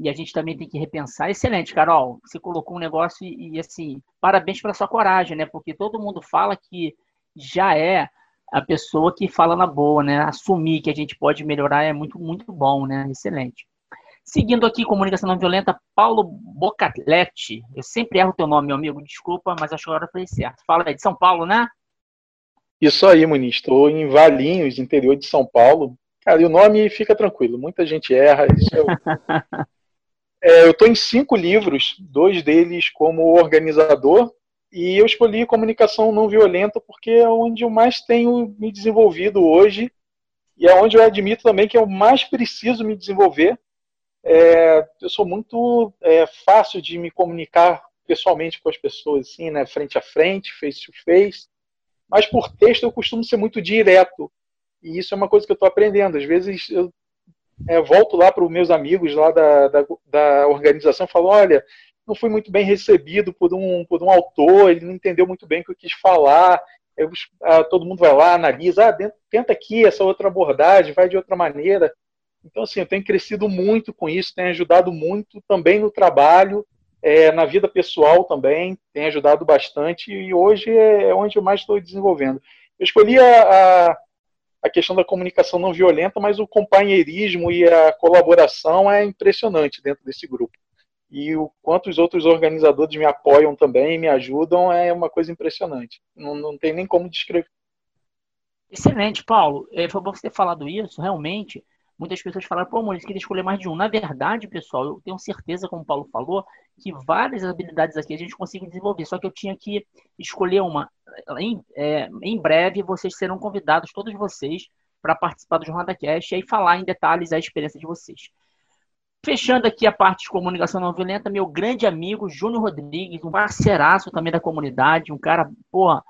Speaker 2: e a gente também tem que repensar. Excelente, Carol. Você colocou um negócio e, e assim, parabéns pela sua coragem, né? Porque todo mundo fala que já é a pessoa que fala na boa, né? Assumir que a gente pode melhorar é muito, muito bom, né? Excelente. Seguindo aqui, comunicação não violenta, Paulo Bocaletti. Eu sempre erro o teu nome, meu amigo, desculpa, mas acho que agora foi certo. Fala aí, de São Paulo, né?
Speaker 24: Isso aí, Muniz. Estou em Valinhos, interior de São Paulo. Cara, e o nome fica tranquilo, muita gente erra. Isso é É, eu estou em cinco livros, dois deles como organizador, e eu escolhi comunicação não violenta porque é onde eu mais tenho me desenvolvido hoje e é onde eu admito também que eu mais preciso me desenvolver. É, eu sou muito é, fácil de me comunicar pessoalmente com as pessoas, assim, né, frente a frente, face to face, mas por texto eu costumo ser muito direto. E isso é uma coisa que eu estou aprendendo. Às vezes eu é, volto lá para os meus amigos lá da, da, da organização e falo, olha, não fui muito bem recebido por um, por um autor, ele não entendeu muito bem o que eu quis falar, eu, ah, todo mundo vai lá, analisa, ah, tenta aqui essa outra abordagem, vai de outra maneira. Então, assim, eu tenho crescido muito com isso, tenho ajudado muito também no trabalho, é, na vida pessoal também, tem ajudado bastante e hoje é onde eu mais estou desenvolvendo. Eu escolhi a, a a questão da comunicação não violenta, mas o companheirismo e a colaboração é impressionante dentro desse grupo. E o quanto os outros organizadores me apoiam também, me ajudam, é uma coisa impressionante. Não, não tem nem como descrever.
Speaker 2: Excelente, Paulo. É, foi bom você ter falado isso. Realmente, muitas pessoas falaram, pô, Maurício, queria escolher mais de um. Na verdade, pessoal, eu tenho certeza, como o Paulo falou, que várias habilidades aqui a gente consegue desenvolver. Só que eu tinha que escolher uma em, é, em breve vocês serão convidados, todos vocês, para participar do Jornada Cast e aí falar em detalhes a experiência de vocês. Fechando aqui a parte de comunicação não violenta, meu grande amigo Júnior Rodrigues, um parceiraço também da comunidade, um cara, porra,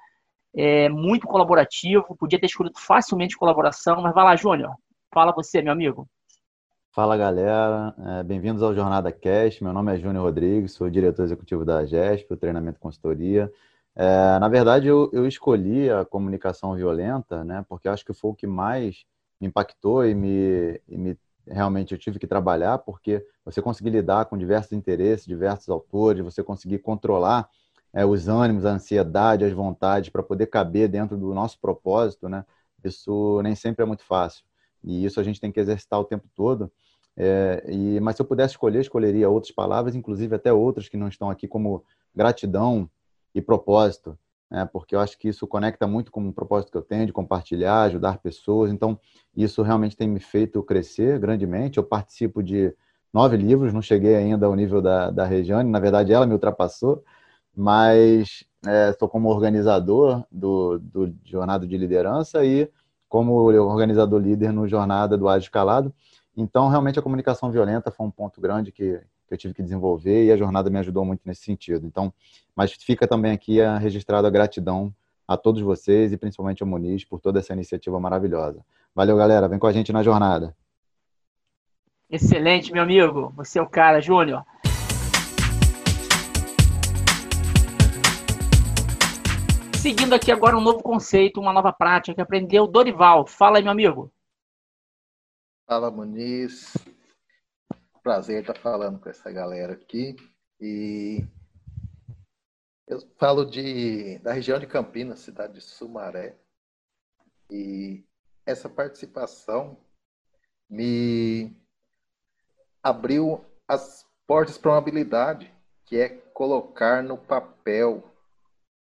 Speaker 2: é, muito colaborativo, podia ter escolhido facilmente colaboração, mas vai lá, Júnior, fala você, meu amigo.
Speaker 25: Fala galera, é, bem-vindos ao Jornada Cast. Meu nome é Júnior Rodrigues, sou diretor executivo da GESP, o treinamento e consultoria. É, na verdade, eu, eu, escolhi a comunicação violenta, né, porque acho que foi o que mais me impactou e me, e me realmente eu tive que trabalhar, porque você conseguir lidar com diversos interesses, diversos autores, você conseguir controlar é, os ânimos, a ansiedade, as vontades para poder caber dentro do nosso propósito, né? Isso nem sempre é muito fácil. E isso a gente tem que exercitar o tempo todo. É, e, mas se eu pudesse escolher, escolheria outras palavras, inclusive até outras que não estão aqui, como gratidão e propósito, né? porque eu acho que isso conecta muito com o propósito que eu tenho de compartilhar, ajudar pessoas. Então, isso realmente tem me feito crescer grandemente. Eu participo de nove livros, não cheguei ainda ao nível da, da Regiane, na verdade ela me ultrapassou, mas é, estou como organizador do, do Jornada de Liderança e como organizador líder no Jornada do Ágil Escalado. Então, realmente, a comunicação violenta foi um ponto grande que, que eu tive que desenvolver e a jornada me ajudou muito nesse sentido. Então, mas fica também aqui a, registrado a gratidão a todos vocês e principalmente ao Muniz por toda essa iniciativa maravilhosa. Valeu, galera. Vem com a gente na jornada.
Speaker 2: Excelente, meu amigo. Você é o cara, Júnior. Seguindo aqui agora um novo conceito, uma nova prática que aprendeu Dorival. Fala aí, meu amigo.
Speaker 26: Fala, Muniz. Prazer estar falando com essa galera aqui. E eu falo de, da região de Campinas, cidade de Sumaré. E essa participação me abriu as portas para uma habilidade, que é colocar no papel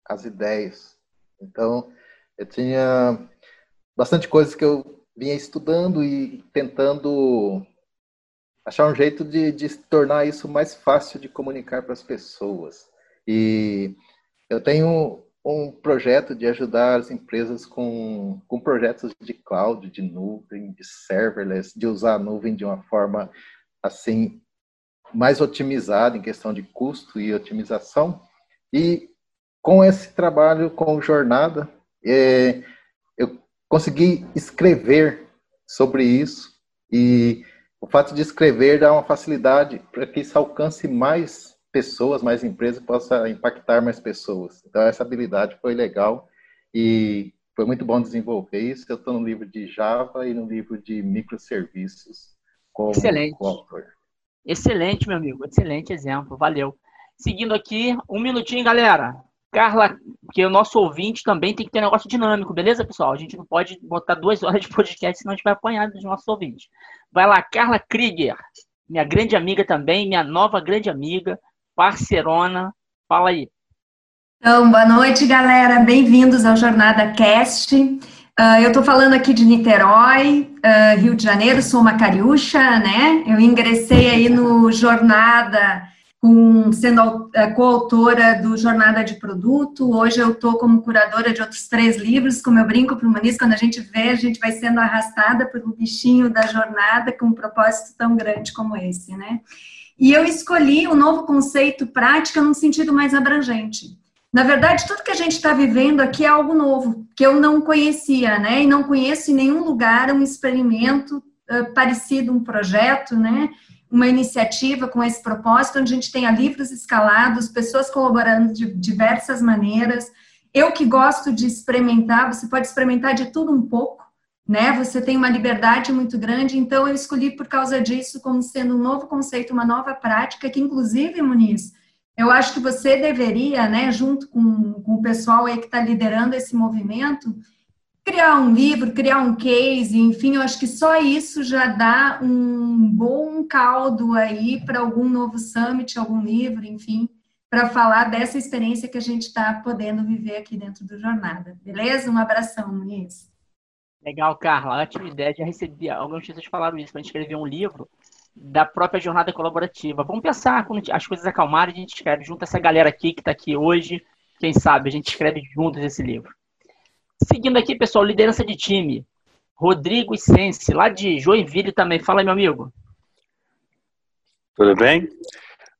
Speaker 26: as ideias. Então, eu tinha bastante coisas que eu vinha estudando e tentando achar um jeito de, de tornar isso mais fácil de comunicar para as pessoas. E eu tenho um projeto de ajudar as empresas com, com projetos de cloud, de nuvem, de serverless, de usar a nuvem de uma forma assim mais otimizada em questão de custo e otimização. E com esse trabalho com jornada, é, eu consegui escrever sobre isso e o fato de escrever dá uma facilidade para que isso alcance mais pessoas, mais empresas, possa impactar mais pessoas. Então essa habilidade foi legal e foi muito bom desenvolver isso. Eu estou no livro de Java e no livro de microserviços como
Speaker 2: Excelente. autor. Excelente, meu amigo. Excelente exemplo. Valeu. Seguindo aqui, um minutinho, galera. Carla, porque o nosso ouvinte também tem que ter um negócio dinâmico, beleza, pessoal? A gente não pode botar duas horas de podcast, senão a gente vai apanhar dos nossos ouvintes. Vai lá, Carla Krieger, minha grande amiga também, minha nova grande amiga, parcerona. Fala aí.
Speaker 27: Então, boa noite, galera. Bem-vindos ao Jornada Cast. Uh, eu estou falando aqui de Niterói, uh, Rio de Janeiro, sou uma cariúcha, né? Eu ingressei aí no Jornada com, sendo coautora do Jornada de Produto. Hoje eu estou como curadora de outros três livros, como eu brinco para o Maniz, quando a gente vê, a gente vai sendo arrastada pelo bichinho da jornada com um propósito tão grande como esse, né? E eu escolhi um novo conceito prática num sentido mais abrangente. Na verdade, tudo que a gente está vivendo aqui é algo novo, que eu não conhecia, né? E não conheço em nenhum lugar um experimento uh, parecido, um projeto, né? Uma iniciativa com esse propósito, onde a gente tenha livros escalados, pessoas colaborando de diversas maneiras. Eu que gosto de experimentar, você pode experimentar de tudo um pouco, né? Você tem uma liberdade muito grande, então eu escolhi por causa disso como sendo um novo conceito, uma nova prática, que inclusive, Muniz, eu acho que você deveria, né, junto com, com o pessoal aí que está liderando esse movimento, criar um livro, criar um case, enfim, eu acho que só isso já dá um bom caldo aí para algum novo summit, algum livro, enfim, para falar dessa experiência que a gente está podendo viver aqui dentro do Jornada. Beleza? Um abração, Muniz.
Speaker 2: Legal, Carla. Ótima ideia. Já recebi, alguns vocês falaram isso, para a gente escrever um livro da própria jornada colaborativa. Vamos pensar, quando as coisas acalmarem, a gente escreve junto essa galera aqui que está aqui hoje. Quem sabe a gente escreve juntos esse livro. Seguindo aqui, pessoal, liderança de time. Rodrigo Sense, lá de Joinville também. Fala, meu amigo.
Speaker 28: Tudo bem?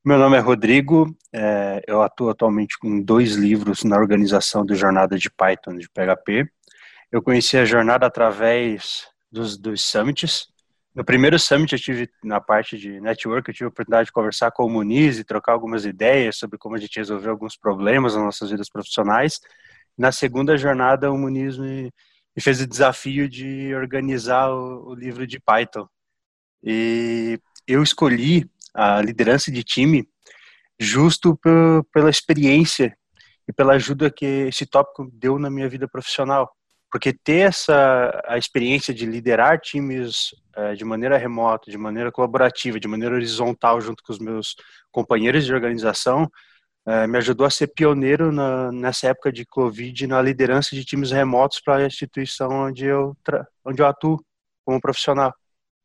Speaker 28: Meu nome é Rodrigo, é, eu atuo atualmente com dois livros na organização do Jornada de Python de PHP. Eu conheci a jornada através dos, dos summits, no primeiro summit eu tive, na parte de network, eu tive a oportunidade de conversar com o Muniz e trocar algumas ideias sobre como a gente resolveu alguns problemas nas nossas vidas profissionais. Na segunda jornada, o Muniz me, me fez o desafio de organizar o, o livro de Python. E eu escolhi a liderança de time justo pela experiência e pela ajuda que esse tópico deu na minha vida profissional. Porque ter essa a experiência de liderar times é, de maneira remota, de maneira colaborativa, de maneira horizontal junto com os meus companheiros de organização, é, me ajudou a ser pioneiro na, nessa época de Covid na liderança de times remotos para a instituição onde eu, onde eu atuo como profissional.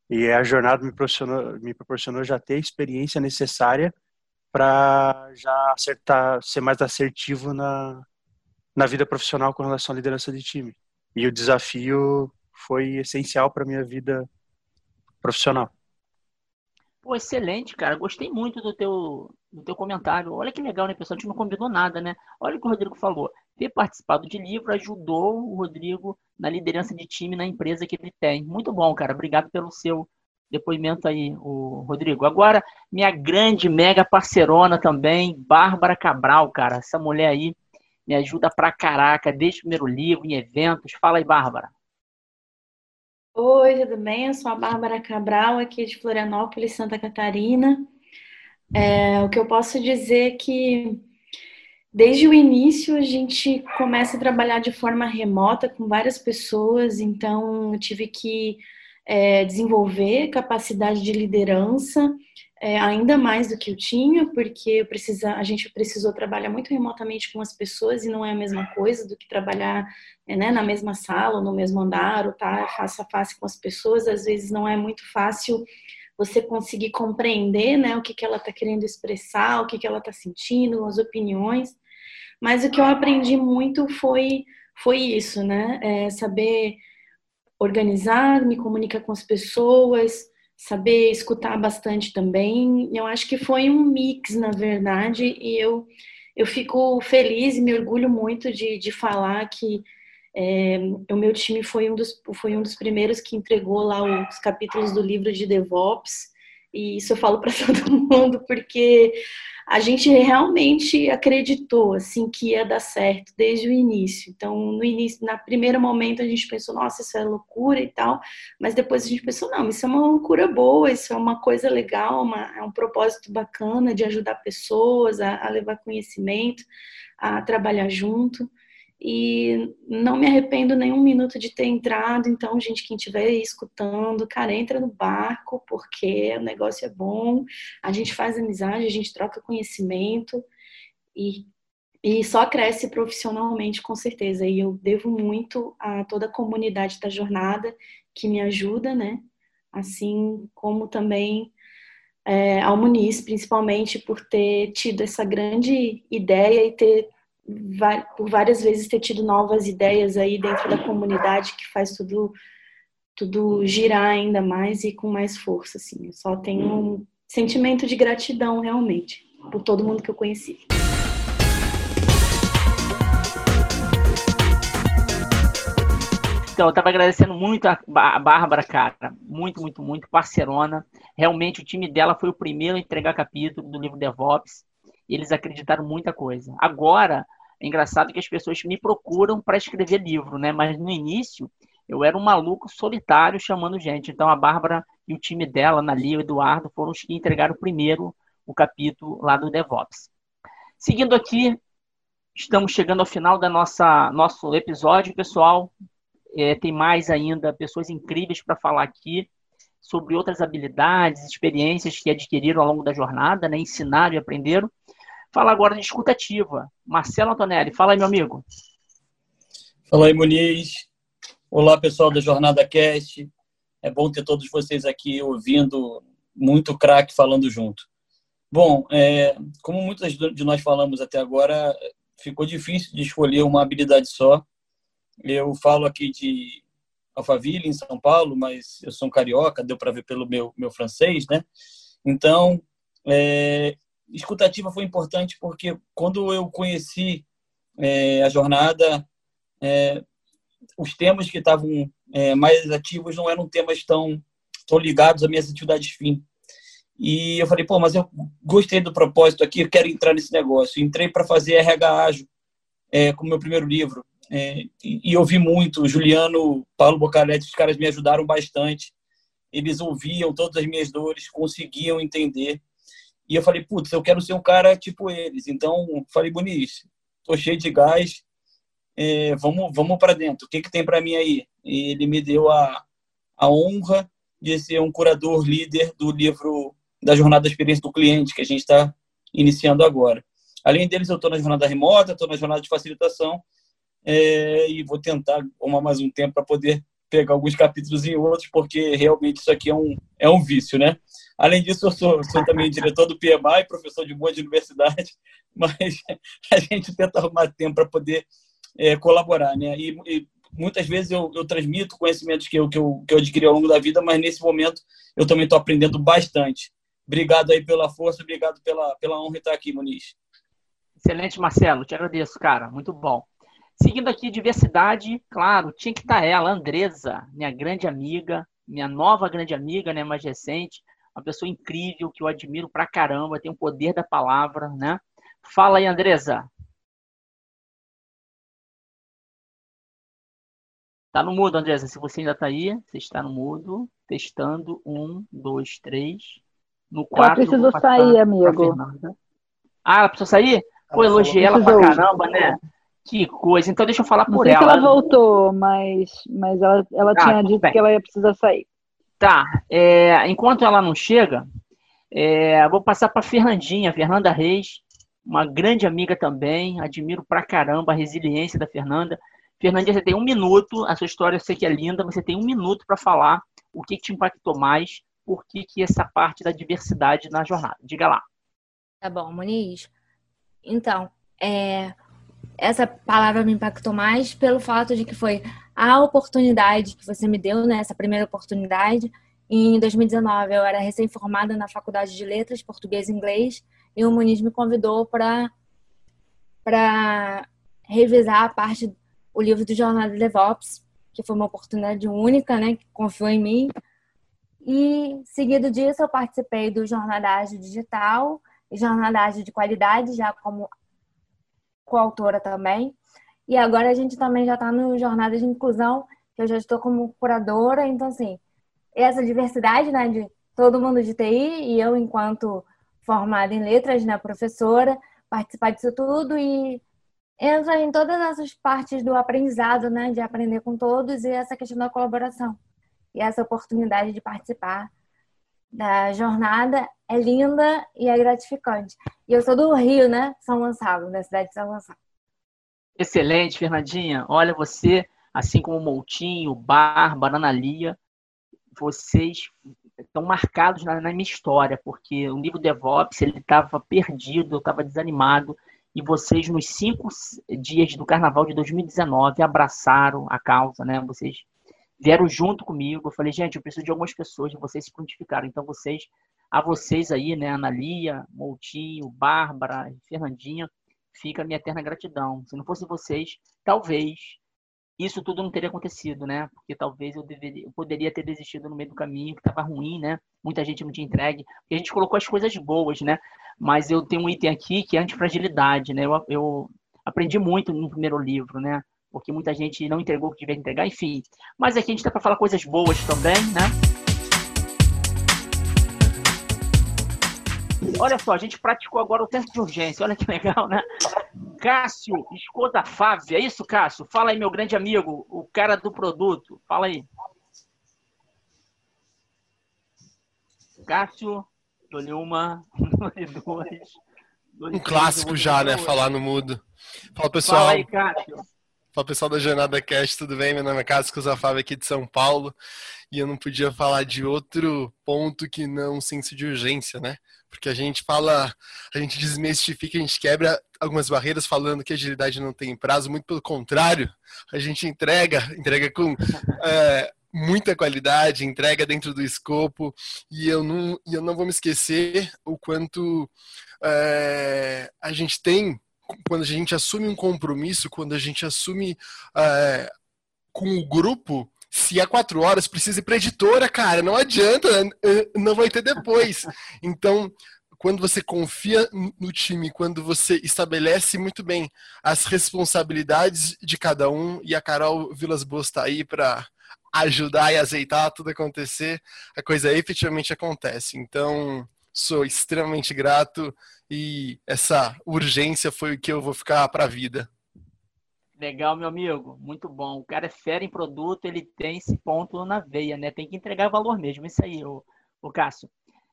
Speaker 28: E a jornada me proporcionou, me proporcionou já ter a experiência necessária para já acertar, ser mais assertivo na, na vida profissional com relação à liderança de time. E o desafio foi essencial para minha vida profissional.
Speaker 2: Pô, excelente, cara. Gostei muito do teu, do teu comentário. Olha que legal, né, pessoal? A gente não combinou nada, né? Olha o que o Rodrigo falou. Ter participado de livro ajudou o Rodrigo na liderança de time na empresa que ele tem. Muito bom, cara. Obrigado pelo seu depoimento aí, o Rodrigo. Agora, minha grande, mega parceirona também, Bárbara Cabral, cara. Essa mulher aí me ajuda pra caraca, desde o primeiro livro, em eventos. Fala aí, Bárbara.
Speaker 29: Oi, tudo bem? Eu sou a Bárbara Cabral, aqui de Florianópolis, Santa Catarina. É, o que eu posso dizer é que desde o início a gente começa a trabalhar de forma remota com várias pessoas, então eu tive que é, desenvolver capacidade de liderança é, ainda mais do que eu tinha, porque precisa, a gente precisou trabalhar muito remotamente com as pessoas e não é a mesma coisa do que trabalhar é, né, na mesma sala, ou no mesmo andar, ou estar tá face a face com as pessoas. Às vezes não é muito fácil você conseguir compreender né, o que, que ela está querendo expressar, o que, que ela está sentindo, as opiniões. Mas o que eu aprendi muito foi, foi isso, né? É saber organizar, me comunicar com as pessoas, saber escutar bastante também. Eu acho que foi um mix, na verdade, e eu, eu fico feliz e me orgulho muito de, de falar que é, o meu time foi um, dos, foi um dos primeiros que entregou lá os capítulos do livro de DevOps, e isso eu falo para todo mundo, porque a gente realmente acreditou assim que ia dar certo desde o início. Então, no início, na primeiro momento a gente pensou, nossa, isso é loucura e tal, mas depois a gente pensou, não, isso é uma loucura boa, isso é uma coisa legal, uma, é um propósito bacana de ajudar pessoas a, a levar conhecimento, a trabalhar junto e não me arrependo nenhum minuto de ter entrado. Então, gente, quem estiver escutando, cara, entra no barco, porque o negócio é bom, a gente faz amizade, a gente troca conhecimento e, e só cresce profissionalmente, com certeza. E eu devo muito a toda a comunidade da jornada que me ajuda, né? Assim como também é, ao Muniz, principalmente por ter tido essa grande ideia e ter por várias vezes ter tido novas ideias aí dentro da comunidade que faz tudo tudo girar ainda mais e com mais força assim. Eu só tenho um sentimento de gratidão realmente por todo mundo que eu conheci.
Speaker 2: Então, eu estava agradecendo muito a Bárbara, cara. Muito, muito, muito parceirona. Realmente, o time dela foi o primeiro a entregar capítulo do livro DevOps eles acreditaram muita coisa. Agora, é engraçado que as pessoas me procuram para escrever livro, né? Mas no início, eu era um maluco solitário chamando gente. Então, a Bárbara e o time dela, Nali e o Eduardo, foram os que entregaram primeiro o capítulo lá do DevOps. Seguindo aqui, estamos chegando ao final da nossa nosso episódio, pessoal. É, tem mais ainda pessoas incríveis para falar aqui sobre outras habilidades, experiências que adquiriram ao longo da jornada, né? ensinaram e aprenderam. Fala agora de escutativa. Marcelo Antonelli, fala aí, meu amigo.
Speaker 30: Fala aí, Muniz. Olá, pessoal da Jornada Cast. É bom ter todos vocês aqui ouvindo muito craque falando junto. Bom, é, como muitas de nós falamos até agora, ficou difícil de escolher uma habilidade só. Eu falo aqui de Alphaville, em São Paulo, mas eu sou um carioca, deu para ver pelo meu, meu francês, né? Então, é, escutativa foi importante porque quando eu conheci é, a jornada, é, os temas que estavam é, mais ativos não eram temas tão estão ligados às minhas atividades fim. E eu falei, pô, mas eu gostei do propósito aqui, eu quero entrar nesse negócio. Entrei para fazer RH Ágil é, com o meu primeiro livro. É, e, ouvi muito, Juliano, Paulo Bocaletti, os caras me ajudaram bastante. Eles ouviam todas as minhas dores, conseguiam entender. E eu falei, putz, eu quero ser um cara tipo eles. Então, falei, Boniz, tô cheio de gás, é, vamos, vamos para dentro. O que, que tem para mim aí? E ele me deu a, a honra de ser um curador líder do livro da Jornada da Experiência do Cliente, que a gente está iniciando agora. Além deles, eu estou na jornada remota, estou na jornada de facilitação é, e vou tentar arrumar mais um tempo para poder pegar alguns capítulos em outros, porque realmente isso aqui é um, é um vício, né? Além disso, eu sou, sou também diretor do PMI, professor de boa de universidade, mas a gente tenta arrumar tempo para poder é, colaborar, né? E, e, muitas vezes eu, eu transmito conhecimentos que eu, que, eu, que eu adquiri ao longo da vida, mas nesse momento eu também estou aprendendo bastante. Obrigado aí pela força, obrigado pela, pela honra de estar aqui, Muniz.
Speaker 2: Excelente, Marcelo. Te agradeço, cara. Muito bom. Seguindo aqui, diversidade, claro, tinha que estar ela, Andresa, minha grande amiga, minha nova grande amiga, né, mais recente, uma pessoa incrível que eu admiro pra caramba, tem o poder da palavra, né? Fala aí, Andresa. Tá no mudo, Andresa. Se você ainda tá aí, você está no mudo. Testando. Um, dois, três. No quatro.
Speaker 19: Ela precisou sair, amigo.
Speaker 2: Ah, ela precisou sair? Pô, elogiei ela pra caramba, né? Que coisa. Então deixa eu falar por
Speaker 19: Não sei
Speaker 2: ela.
Speaker 19: se ela voltou, mas, mas ela, ela
Speaker 2: Ah,
Speaker 19: tinha dito
Speaker 2: bem.
Speaker 19: que ela ia precisar sair.
Speaker 2: Tá. é, enquanto ela não chega, é, vou passar para Fernandinha, Fernanda Reis, uma grande amiga também. Admiro pra caramba a resiliência da Fernanda. Fernandinha, você tem um minuto. A sua história eu sei que é linda, mas você tem um minuto para falar o que, que te impactou mais, por que, que essa parte da diversidade na jornada. Diga lá.
Speaker 31: Tá bom, Muniz. Então, é, essa palavra me impactou mais pelo fato de que foi a oportunidade que você me deu, né? Essa primeira oportunidade. Em 2019, eu era recém-formada na Faculdade de Letras, Português e Inglês, e o Muniz me convidou para para revisar a parte o livro do Jornada DevOps, que foi uma oportunidade única, né? Que confiou em mim. E seguido disso, eu participei do Jornada Ágil Digital e Jornada Ágil de Qualidade, já como coautora também. E agora a gente também já está no Jornada de Inclusão, que eu já estou como curadora. Então, assim, essa diversidade, né, de todo mundo de TI e eu, enquanto formada em letras, né, professora, participar disso tudo e entra em todas essas partes do aprendizado, né, de aprender com todos e essa questão da colaboração. E essa oportunidade de participar da jornada é linda e é gratificante. E eu sou do Rio, né, São Gonçalo, da cidade de São Gonçalo.
Speaker 2: Excelente, Fernandinha. Olha, você, assim como o Moutinho, Bárbara, Ana Lia, vocês estão marcados na, na minha história, porque o livro DevOps ele estava perdido, eu estava desanimado, e vocês, nos cinco dias do Carnaval de 2019, abraçaram a causa, né? Vocês vieram junto comigo. Eu falei, gente, eu preciso de algumas pessoas, e vocês se prontificaram. Então, vocês, a vocês aí, né, Ana Lia, Moutinho, Bárbara, Fernandinha, fica a minha eterna gratidão. Se não fosse vocês, talvez isso tudo não teria acontecido, né? Porque talvez eu, deveria, eu poderia ter desistido no meio do caminho, que estava ruim, né? Muita gente não tinha entregue. Porque a gente colocou as coisas boas, né? Mas eu tenho um item aqui que é antifragilidade, né? Eu, eu aprendi muito no primeiro livro, né? Porque muita gente não entregou o que devia entregar, enfim. Mas aqui a gente está para falar coisas boas também, né? Olha só, a gente praticou agora o teste de urgência, olha que legal, né? Cássio Escoda Fávia, é isso, Cássio? Fala aí, meu grande amigo, o cara do produto. Fala aí. Cássio, dou-lhe uma, dou-lhe duas.
Speaker 32: Um clássico já, né? Falar no mudo. Fala, pessoal.
Speaker 2: Fala aí, Cássio.
Speaker 32: Fala, pessoal da Jornada Cast, tudo bem? Meu nome é Cássio Cusafábio aqui de São Paulo. E eu não podia falar de outro ponto que não senso de urgência, né? Porque a gente fala, a gente desmistifica, a gente quebra algumas barreiras falando que agilidade não tem prazo, muito pelo contrário, a gente entrega, entrega com é, muita qualidade, entrega dentro do escopo, e eu não, e eu não vou me esquecer o quanto é, a gente tem, quando a gente assume um compromisso, quando a gente assume é, com o grupo, se é quatro horas, precisa ir para editora, cara. Não adianta, não vai ter depois. Então, quando você confia no time, quando você estabelece muito bem as responsabilidades de cada um, e a Carol Vilas Boas está aí para ajudar e azeitar tudo acontecer, a coisa efetivamente acontece. Então, sou extremamente grato e essa urgência foi o que eu vou ficar para a vida.
Speaker 2: Legal, meu amigo. Muito bom. O cara é fera em produto, ele tem esse ponto na veia, né? Tem que entregar valor mesmo. Isso aí, o, o Cássio.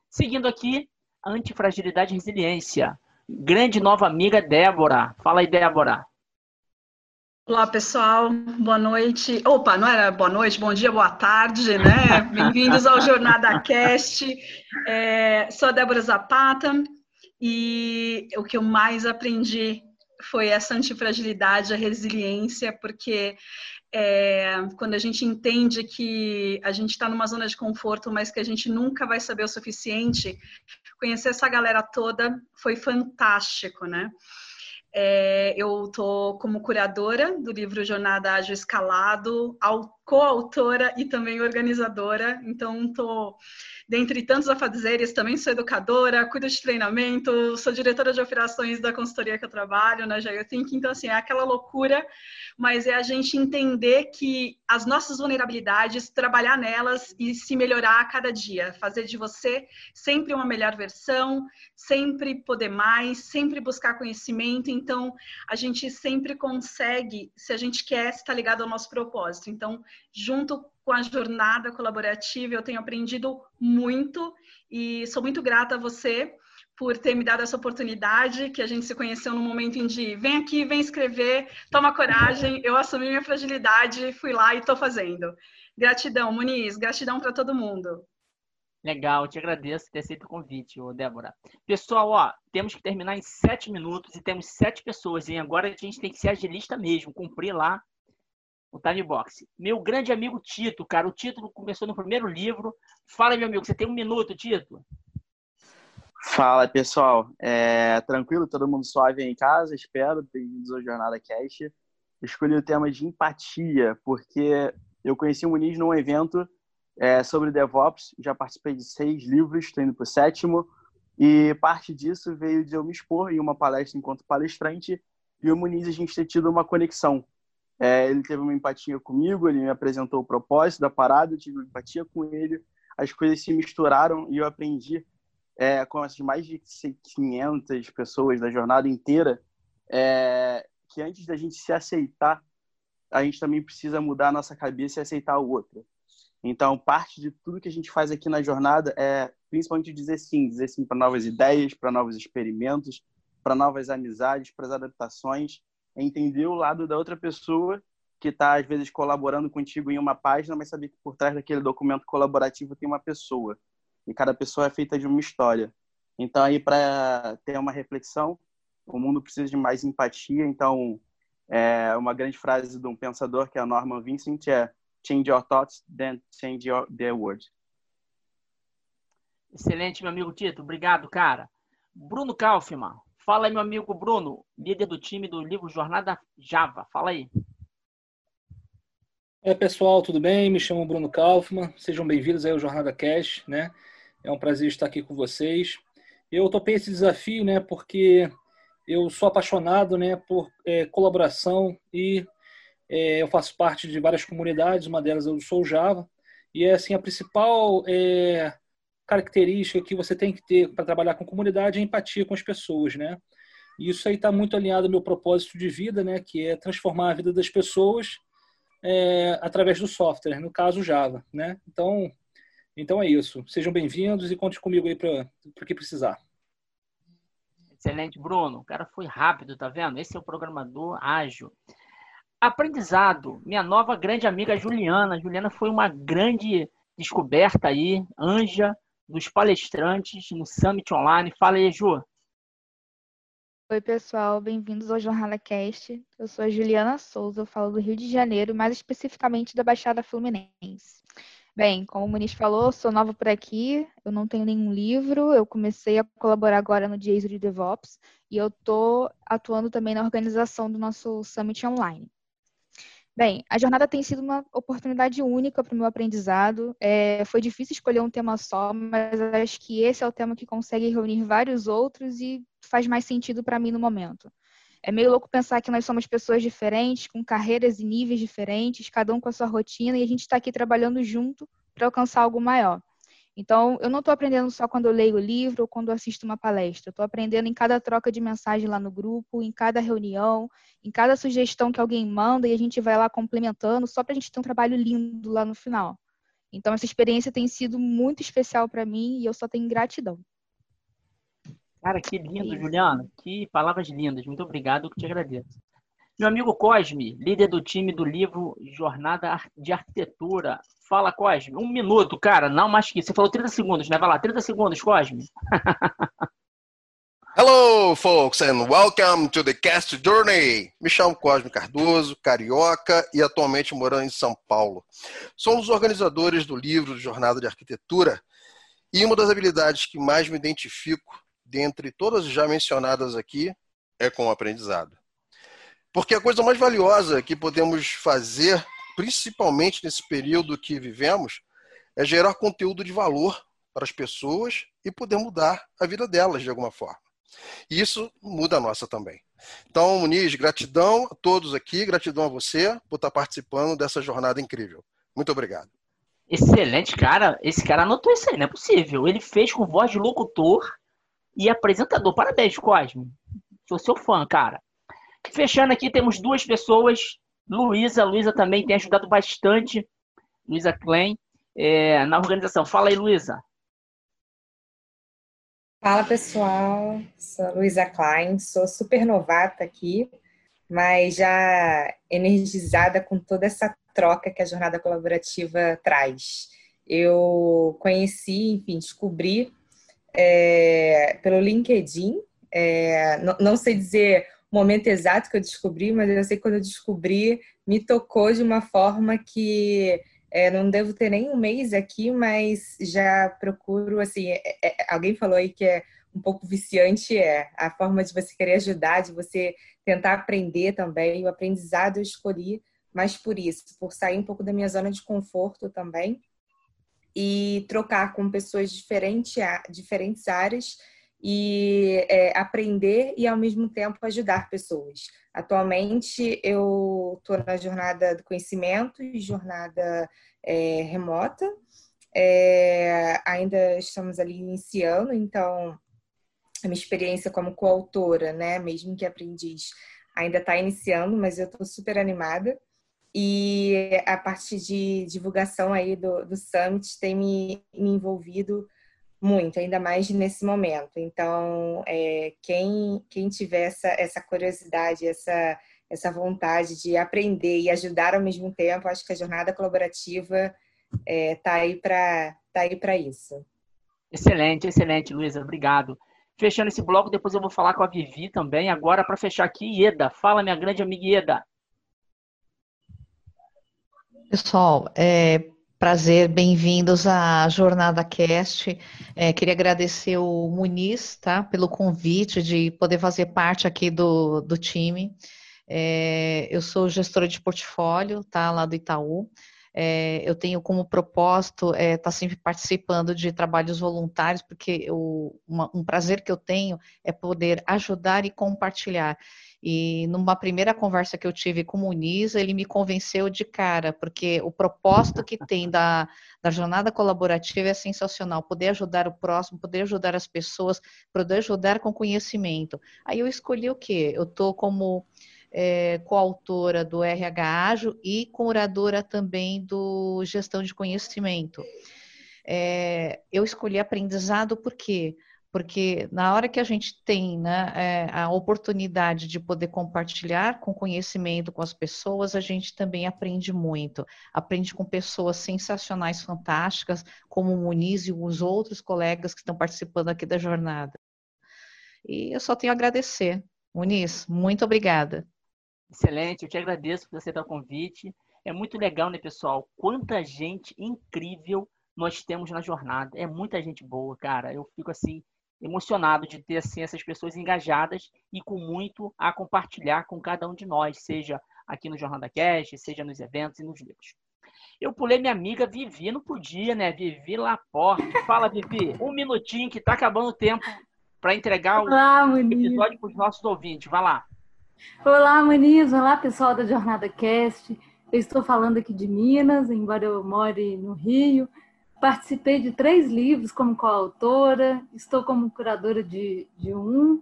Speaker 2: Seguindo aqui, antifragilidade e resiliência. Grande nova amiga Débora. Fala aí, Débora.
Speaker 33: Olá, pessoal. Boa noite. Opa, não era boa noite, bom dia, boa tarde, né? Bem-vindos ao Jornada Cast. É, sou a Débora Zapata e o que eu mais aprendi foi essa antifragilidade, a resiliência, porque é, quando a gente entende que a gente está numa zona de conforto, mas que a gente nunca vai saber o suficiente, conhecer essa galera toda foi fantástico, né? É, eu estou como curadora do livro Jornada Ágil Escalado, coautora e também organizadora. Então, estou, dentre tantos afazeres, também sou educadora, cuido de treinamento, sou diretora de operações da consultoria que eu trabalho, na né, Think. Então, assim, é aquela loucura, mas é a gente entender que as nossas vulnerabilidades, trabalhar nelas e se melhorar a cada dia, fazer de você sempre uma melhor versão, sempre poder mais, sempre buscar conhecimento. Então, a gente sempre consegue, se a gente quer, estar ligado ao nosso propósito. Então, junto com a jornada colaborativa, eu tenho aprendido muito e sou muito grata a você por ter me dado essa oportunidade, que a gente se conheceu no momento em de vem aqui, vem escrever, toma coragem, eu assumi minha fragilidade, fui lá e estou fazendo. Gratidão, Muniz, gratidão para todo mundo.
Speaker 2: Legal, te agradeço ter aceito o convite, Débora. Pessoal, ó, temos que terminar em sete minutos e temos sete pessoas, e agora a gente tem que ser agilista mesmo, cumprir lá o time box. Meu grande amigo Tito, cara, o título começou no primeiro livro. Fala, meu amigo, você tem um minuto, Tito?
Speaker 34: Fala, pessoal. É, tranquilo? Todo mundo suave em casa? Espero. Bem-vindos ao Jornada Cast. Escolhi o tema de empatia, porque eu conheci o Muniz num evento é, sobre DevOps. Já participei de seis livros, estou indo para o sétimo. E parte disso veio de eu me expor em uma palestra enquanto palestrante e o Muniz a gente ter tido uma conexão. É, ele teve uma empatia comigo, ele me apresentou o propósito da parada, eu tive uma empatia com ele, as coisas se misturaram e eu aprendi é, com essas mais de 500 pessoas da jornada inteira é, que antes da gente se aceitar, a gente também precisa mudar a nossa cabeça e aceitar o outro. Então, parte de tudo que a gente faz aqui na jornada é principalmente dizer sim, dizer sim para novas ideias, para novos experimentos, para novas amizades, para as adaptações é entender o lado da outra pessoa que está, às vezes, colaborando contigo em uma página, mas saber que por trás daquele documento colaborativo tem uma pessoa. E cada pessoa é feita de uma história. Então, aí, para ter uma reflexão, o mundo precisa de mais empatia. Então, é uma grande frase de um pensador, que é Norman Vincent, é change your thoughts, then change your, the world.
Speaker 2: Excelente, meu amigo Tito. Obrigado, cara. Bruno Kaufmann, Fala aí, meu amigo Bruno, líder do time do livro Jornada Java. Fala aí.
Speaker 35: Oi, pessoal, tudo bem? Me chamo Bruno Kaufmann. Sejam bem-vindos aí ao Jornada Cash, né? É um prazer estar aqui com vocês. Eu topei esse desafio, né, porque eu sou apaixonado, né, por é, colaboração e é, eu faço parte de várias comunidades, uma delas eu sou Java, e é assim a principal é, característica que você tem que ter para trabalhar com comunidade é empatia com as pessoas, né? E isso aí está muito alinhado ao meu propósito de vida, né? Que é transformar a vida das pessoas é, através do software, no caso Java, né? Então, então é isso. Sejam bem-vindos e conte comigo aí para o que precisar.
Speaker 2: Excelente, Bruno. O cara foi rápido, tá vendo? Esse é o programador ágil. Aprendizado. Minha nova grande amiga Juliana. Juliana foi uma grande descoberta aí, anja, dos palestrantes no Summit Online. Fala aí, Ju.
Speaker 36: Oi, pessoal, bem-vindos ao Jornada Cast. Eu sou a Juliana Souza, eu falo do Rio de Janeiro, mais especificamente da Baixada Fluminense. Bem, como o Muniz falou, sou nova por aqui, eu não tenho nenhum livro, eu comecei a colaborar agora no Dia de DevOps e eu estou atuando também na organização do nosso Summit Online. Bem, a jornada tem sido uma oportunidade única para o meu aprendizado. É, foi difícil escolher um tema só, mas acho que esse é o tema que consegue reunir vários outros e faz mais sentido para mim no momento. É meio louco pensar que nós somos pessoas diferentes, com carreiras e níveis diferentes, cada um com a sua rotina, e a gente está aqui trabalhando junto para alcançar algo maior. Então, eu não estou aprendendo só quando eu leio o livro ou quando assisto uma palestra. Estou aprendendo em cada troca de mensagem lá no grupo, em cada reunião, em cada sugestão que alguém manda e a gente vai lá complementando, só para a gente ter um trabalho lindo lá no final. Então, essa experiência tem sido muito especial para mim e eu só tenho gratidão.
Speaker 2: Cara, que lindo, Juliana. Que palavras lindas. Muito obrigado, eu te agradeço. Meu amigo Cosme, líder do time do livro Jornada de Arquitetura. Fala, Cosme. Um minuto, cara, não mais que. Você falou 30 segundos, né? Vai lá, 30 segundos, Cosme.
Speaker 37: Hello, folks, and welcome to the Cast Journey. Me chamo Cosme Cardoso, carioca e atualmente morando em São Paulo. Sou dos organizadores do livro Jornada de Arquitetura e uma das habilidades que mais me identifico dentre todas já mencionadas aqui, é com o aprendizado. Porque a coisa mais valiosa que podemos fazer, principalmente nesse período que vivemos, é gerar conteúdo de valor para as pessoas e poder mudar a vida delas de alguma forma. E isso muda a nossa também. Então, Muniz, gratidão a todos aqui, gratidão a você por estar participando dessa jornada incrível. Muito obrigado.
Speaker 2: Excelente, cara. Esse cara anotou isso aí, não é possível. Ele fez com voz de locutor e apresentador. Parabéns, Cosme. Sou seu fã, cara. Fechando aqui, temos duas pessoas. Luísa, Luísa também tem ajudado bastante. Luísa Klein, é, na organização. Fala aí, Luísa.
Speaker 38: Fala, pessoal. Sou Luísa Klein, sou super novata aqui, mas já energizada com toda essa troca que a jornada colaborativa traz. Eu conheci, enfim, descobri é, pelo LinkedIn. É, não, não, sei dizer momento exato que eu descobri, mas eu sei que quando eu descobri, me tocou de uma forma que é, não devo ter nem um mês aqui, mas já procuro, assim, é, é, alguém falou aí que é um pouco viciante, é a forma de você querer ajudar, de você tentar aprender também. O aprendizado eu escolhi mais por isso, por sair um pouco da minha zona de conforto também e trocar com pessoas diferentes, diferentes áreas e é, aprender e ao mesmo tempo ajudar pessoas. Atualmente eu estou na jornada do conhecimento e jornada é, remota. É, ainda estamos ali iniciando, então a minha experiência como coautora, né, mesmo que aprendiz, ainda está iniciando, mas eu estou super animada e a parte de divulgação aí do, do Summit tem me, me envolvido muito, ainda mais nesse momento. Então, é, quem, quem tiver essa, essa curiosidade, essa, essa vontade de aprender e ajudar ao mesmo tempo, acho que a jornada colaborativa está é, tá aí para tá aí para isso.
Speaker 2: Excelente, excelente, Luísa, obrigado. Fechando esse bloco, depois eu vou falar com a Vivi também. Agora, para fechar aqui, Ieda. Fala, minha grande amiga Ieda.
Speaker 39: Pessoal, é, prazer, bem-vindos à Jornada Cast. É, queria agradecer o Muniz, tá, pelo convite de poder fazer parte aqui do, do time. É, eu sou gestora de portfólio, tá, lá do Itaú. É, eu tenho como propósito estar é, tá sempre participando de trabalhos voluntários, porque eu, uma, um prazer que eu tenho é poder ajudar e compartilhar. E numa primeira conversa que eu tive com o Muniz, ele me convenceu de cara, porque o propósito que tem da, da jornada colaborativa é sensacional, poder ajudar o próximo, poder ajudar as pessoas, poder ajudar com conhecimento. Aí eu escolhi o quê? Eu estou como é, coautora do RH Ágil e curadora também do Gestão de Conhecimento. É, eu escolhi aprendizado porque quê? Porque na hora que a gente tem né, é, a oportunidade de poder compartilhar com conhecimento com as pessoas, a gente também aprende muito. Aprende com pessoas sensacionais, fantásticas, como o Muniz e os outros colegas que estão participando aqui da jornada. E eu só tenho a agradecer. Muniz, muito obrigada.
Speaker 2: Excelente, eu te agradeço por aceitar o convite. É muito legal, né, pessoal? Quanta gente incrível nós temos na jornada. É muita gente boa, cara. Eu fico assim emocionado de ter assim essas pessoas engajadas e com muito a compartilhar com cada um de nós, seja aqui no Jornal da Cast, seja nos eventos e nos livros. Eu pulei minha amiga Vivi, não podia, né? Vivi Laporte. Fala, Vivi, um minutinho que tá acabando o tempo para entregar
Speaker 40: Olá,
Speaker 2: o episódio para os nossos ouvintes. Vai lá.
Speaker 40: Olá, Muniz. Olá, pessoal da Jornada Cast. Eu estou falando aqui de Minas, embora eu more no Rio. Participei de três livros como coautora, estou como curadora de, de um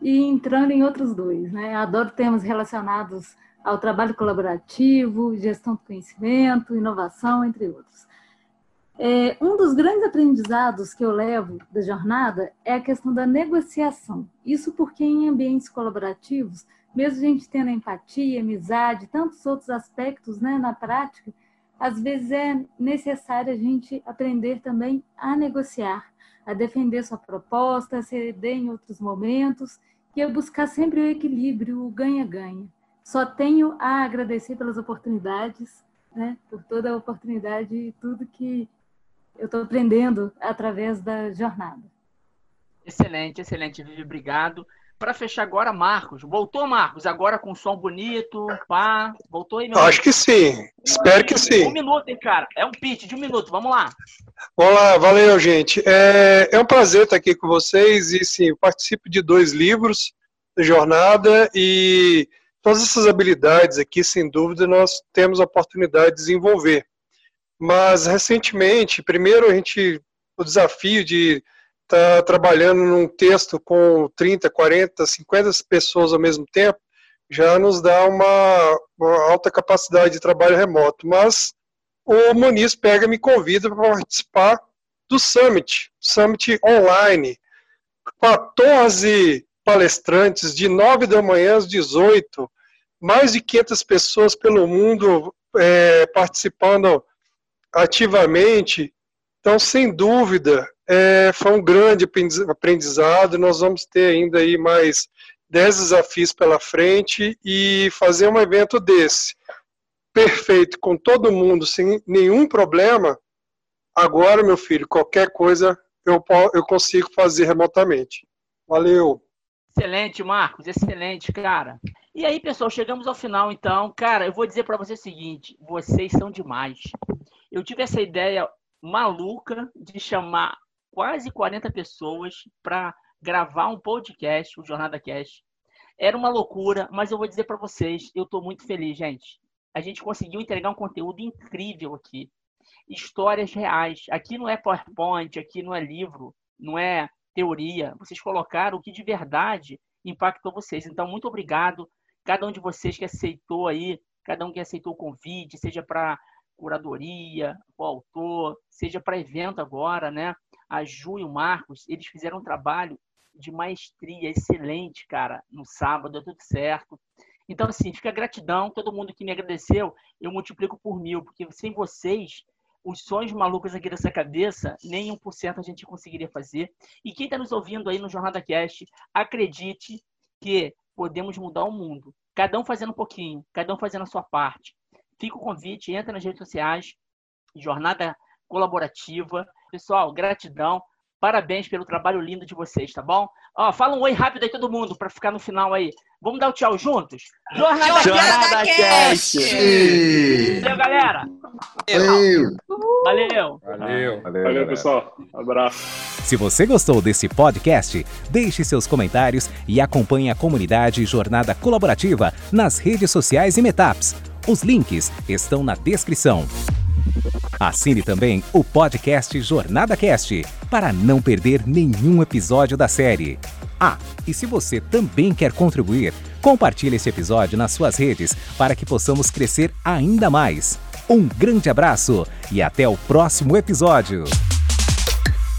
Speaker 40: e entrando em outros dois. Né? Adoro temas relacionados ao trabalho colaborativo, gestão do conhecimento, inovação, entre outros. É, um dos grandes aprendizados que eu levo da jornada é a questão da negociação. Isso porque em ambientes colaborativos, mesmo a gente tendo empatia, amizade, tantos outros aspectos né, na prática, às vezes é necessário a gente aprender também a negociar, a defender sua proposta, a ceder em outros momentos e a buscar sempre o equilíbrio, o ganha-ganha. Só tenho a agradecer pelas oportunidades, né, por toda a oportunidade e tudo que eu estou aprendendo através da jornada.
Speaker 2: Excelente, excelente, Vivi, obrigado. Para fechar agora, Marcos. Voltou, Marcos, agora com som bonito, pá. Voltou aí, meu
Speaker 41: Acho amigo. que sim. Espero que sim.
Speaker 2: Um minuto, hein, cara. É um pitch de um minuto. Vamos lá.
Speaker 41: Olá, valeu, gente. É, é um prazer estar aqui com vocês. E sim, eu participo de dois livros da jornada e todas essas habilidades aqui, sem dúvida, nós temos a oportunidade de desenvolver. Mas recentemente, primeiro a gente o desafio de estar tá trabalhando num texto com 30, 40, 50 pessoas ao mesmo tempo já nos dá uma, uma alta capacidade de trabalho remoto. Mas o Muniz pega e me convida para participar do Summit, Summit online. 14 palestrantes, de 9 da manhã às 18, mais de 500 pessoas pelo mundo é, participando ativamente. Então, sem dúvida, é, foi um grande aprendizado. Nós vamos ter ainda aí mais 10 desafios pela frente e fazer um evento desse perfeito com todo mundo sem nenhum problema. Agora, meu filho, qualquer coisa eu, eu consigo fazer remotamente. Valeu.
Speaker 2: Excelente, Marcos, excelente, cara. E aí, pessoal, chegamos ao final, então. Cara, eu vou dizer para você o seguinte: vocês são demais. Eu tive essa ideia maluca de chamar quase 40 pessoas para gravar um podcast, o Jornada Cast. Era uma loucura, mas eu vou dizer para vocês, eu estou muito feliz, gente. A gente conseguiu entregar um conteúdo incrível aqui. Histórias reais. Aqui não é PowerPoint, aqui não é livro, não é teoria. Vocês colocaram o que de verdade impactou vocês. Então, muito obrigado. Cada um de vocês que aceitou aí, cada um que aceitou o convite, seja para curadoria, o autor, seja para evento agora, né? A Ju e o Marcos, eles fizeram um trabalho de maestria excelente, cara, no sábado, deu tudo certo. Então, assim, fica gratidão, todo mundo que me agradeceu, eu multiplico por mil, porque sem vocês, os sonhos malucos aqui dessa cabeça, nem 1% a gente conseguiria fazer. E quem está nos ouvindo aí no Jornada Cast, acredite que podemos mudar o mundo. Cada um fazendo um pouquinho, cada um fazendo a sua parte. Fica o convite, entra nas redes sociais, Jornada Colaborativa. Pessoal, gratidão. Parabéns pelo trabalho lindo de vocês, tá bom? Ó, fala um oi rápido aí todo mundo para ficar no final aí. Vamos dar o tchau juntos?
Speaker 34: Jornada, Jornada Cast!
Speaker 2: Valeu, galera!
Speaker 41: Valeu!
Speaker 2: Valeu!
Speaker 41: Valeu,
Speaker 42: Valeu, Valeu pessoal. Um abraço.
Speaker 43: Se você gostou desse podcast, deixe seus comentários e acompanhe a comunidade Jornada Colaborativa nas redes sociais e Metaps. Os links estão na descrição. Assine também o podcast Jornada Cast para não perder nenhum episódio da série. Ah, e se você também quer contribuir, compartilhe esse episódio nas suas redes para que possamos crescer ainda mais. Um grande abraço e até o próximo episódio.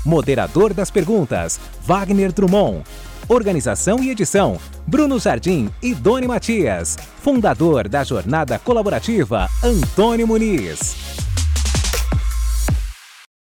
Speaker 43: Moderador das perguntas, Wagner Drummond. Organização e edição, Bruno Jardim e Doni Matias. Fundador da Jornada Colaborativa, Antônio Muniz.